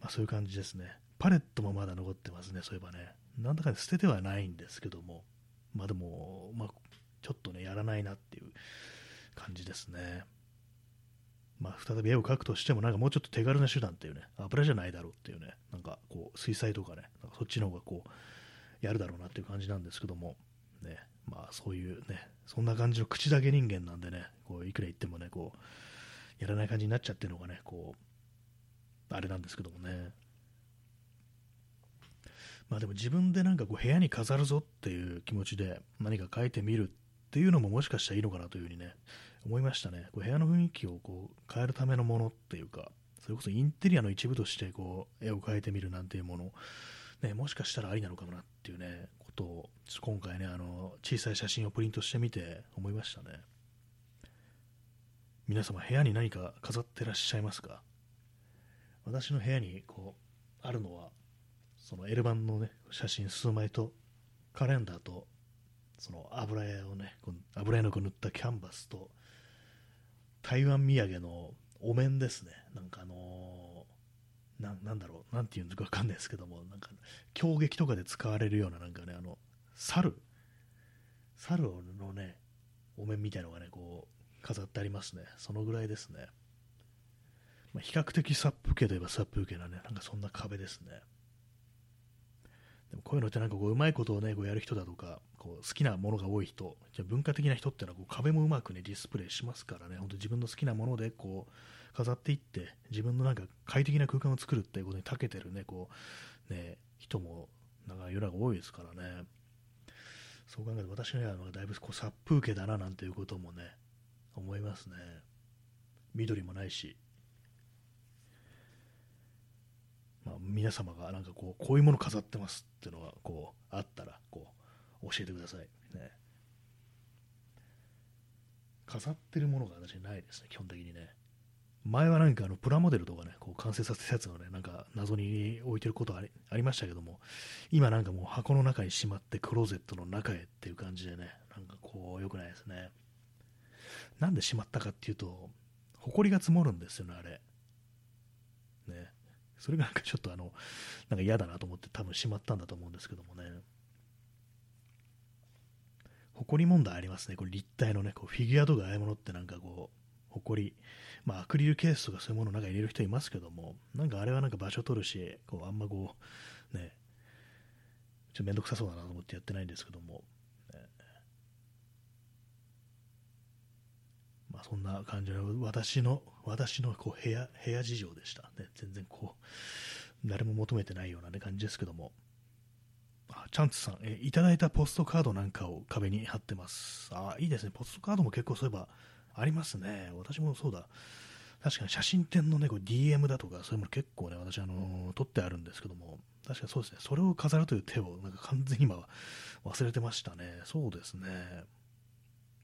まあ、そういう感じですね。パレットもまだ残ってますね、そういえばね。なんだか捨ててはないんですけども、まあでも、まあ、ちょっとね、やらないなっていう感じですね。まあ、再び絵を描くとしても、なんかもうちょっと手軽な手段っていうね、油じゃないだろうっていうね、なんかこう、水彩とかね、なんかそっちの方がこう、やるだろうなっていう感じなんですけども、ね、まあそういうね、そんな感じの口だけ人間なんでね、こういくら言ってもね、こう、やらない感じになっちゃってるのがね、こう、あれなんですけどもね。まあでも自分でなんかこう部屋に飾るぞっていう気持ちで何か書いてみるっていうのももしかしたらいいのかなというふうにね、思いましたね。こう部屋の雰囲気をこう変えるためのものっていうか、それこそインテリアの一部としてこう絵を描いてみるなんていうもの、ね、もしかしたらありなのかもなっていうね、ことを今回ね、あの小さい写真をプリントしてみて思いましたね。皆様部屋に何か飾ってらっしゃいますか？私の部屋にこうあるのはその L 版のね、写真数枚と、カレンダーと、その油絵をね、こ油絵の具塗ったキャンバスと、台湾土産のお面ですね。なんかあのー、ななんだろう、なんていうんですかわかんないですけども、なんか、狂撃とかで使われるような、なんかね、あの、猿、猿のね、お面みたいのがね、こう、飾ってありますね。そのぐらいですね。まあ、比較的殺風景といえば殺風景なね、なんかそんな壁ですね。でもこういうのってなんかこううまいことをね、こうやる人だとか、こう好きなものが多い人、じゃ文化的な人ってのはこう壁もうまくね、ディスプレイしますからね、本当自分の好きなものでこう飾っていって、自分のなんか快適な空間を作るっていうことに長けてるね、こう、ね、人もなんか世の中多いですからね。そう考えると私のはだいぶこう殺風景だななんていうこともね、思いますね。緑もないし、まあ、皆様がなんかこうこういうもの飾ってますっていうのがこうあったらこう教えてください、ね、飾ってるものが私ないですね基本的にね。前はなんかあのプラモデルとかねこう完成させたやつをねなんか謎に置いてることありありましたけども今なんかもう箱の中にしまってクローゼットの中へっていう感じでねなんかこう良くないですね。なんでしまったかっていうと埃が積もるんですよねあれねそれがなんかちょっとあの、なんか嫌だなと思って多分しまったんだと思うんですけどもね。埃問題ありますね。これ立体のね、こうフィギュアとかああいうものってなんかこう、埃、まあアクリルケースとかそういうものをなんか入れる人いますけども、なんかあれはなんか場所取るし、こうあんまこう、ね、ちょっとめんどくさそうだなと思ってやってないんですけども、まあ、そんな感じの私の私のこう部屋部屋事情でした、ね、全然こう誰も求めてないような、ね、感じですけども。あチャンツさんえいただいたポストカードなんかを壁に貼ってます。あいいですね。ポストカードも結構そういえばありますね。私もそうだ。確かに写真展のね、こ DM だとか、そういうもの結構ね、私、あの、撮ってあるんですけども、確かにそうですね、それを飾るという手を、なんか完全に今忘れてましたね。そうですね。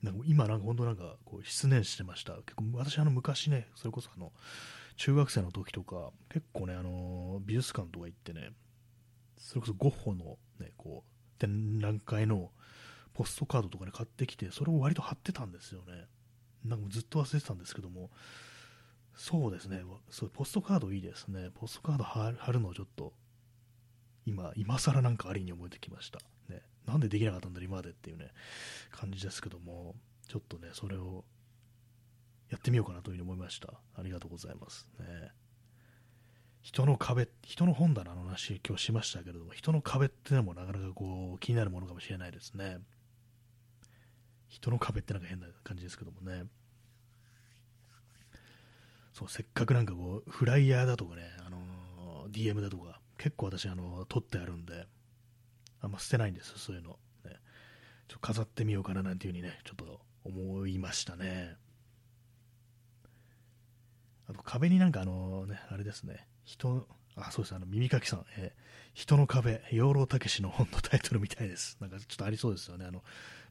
なんか今なんか本当なんかこう失念してました。結構私あの昔ね、それこそあの中学生の時とか結構ね、あの美術館とか行ってね、それこそゴッホのね、こう展覧会のポストカードとかね買ってきて、それを割と貼ってたんですよね。なんかずっと忘れてたんですけども、そうですね、そうポストカードいいですね。ポストカード貼るのをちょっと今、今更なんかありに思えてきました。なんでできなかったんだ今までっていうね、感じですけども、ちょっとね、それをやってみようかなというふうに思いました。ありがとうございます。ね、人の壁、人の本棚の話、今日しましたけれども、人の壁ってのもなかなかこう気になるものかもしれないですね。人の壁ってなんか変な感じですけどもね。そうせっかくなんかこう、フライヤーだとかね、あのー、DM だとか、結構私、あのー、撮ってあるんで、あんま捨てないんですよ、そういうの。ね、ちょ飾ってみようかななんていう風にね、ちょっと思いましたね。あと壁になんかあのね、あれですね、人、あ、そうです、あの耳かきさん、えー、人の壁、養老たけしの本のタイトルみたいです。なんかちょっとありそうですよね。あの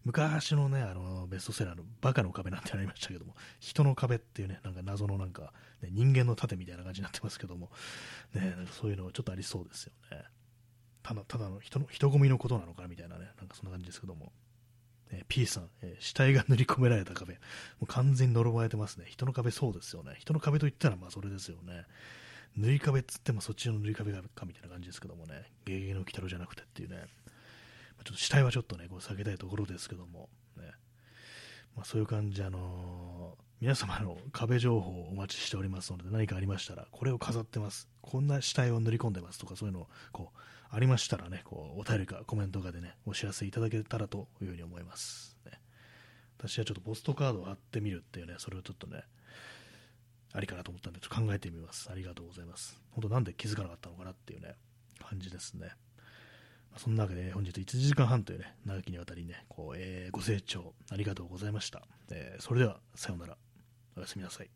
昔のね、あのベストセラーのバカの壁なんてありましたけども、人の壁っていうね、なんか謎のなんか、ね、人間の盾みたいな感じになってますけども、ね、なんかそういうのちょっとありそうですよね。ただただの人の人混みのことなのかなみたいなね、なんかそんな感じですけども。えー、P さん、えー、死体が塗り込められた壁。もう完全に呪われてますね。人の壁そうですよね。人の壁といったらまあそれですよね。塗り壁っつってもそっちの塗り壁かみたいな感じですけどもね。ゲゲゲの鬼太郎じゃなくてっていうね。ちょっと死体はちょっとね、こう避けたいところですけども。ね。まあ、そういう感じ、あのー、皆様の壁情報をお待ちしておりますので、何かありましたら、これを飾ってます。こんな死体を塗り込んでますとか、そういうのをこうありましたらね、こうお便りかコメントかでね、お知らせいただけたらというふうに思います。ね、私はちょっとポストカードを貼ってみるっていうね、それをちょっとね、ありかなと思ったんで、ちょっと考えてみます。ありがとうございます。本当なんで気づかなかったのかなっていうね、感じですね。まそんなわけで、本日1時間半というね、長きにわたりね、こう、えー、ご清聴ありがとうございました。えー、それでは、さようなら。おやすみなさい。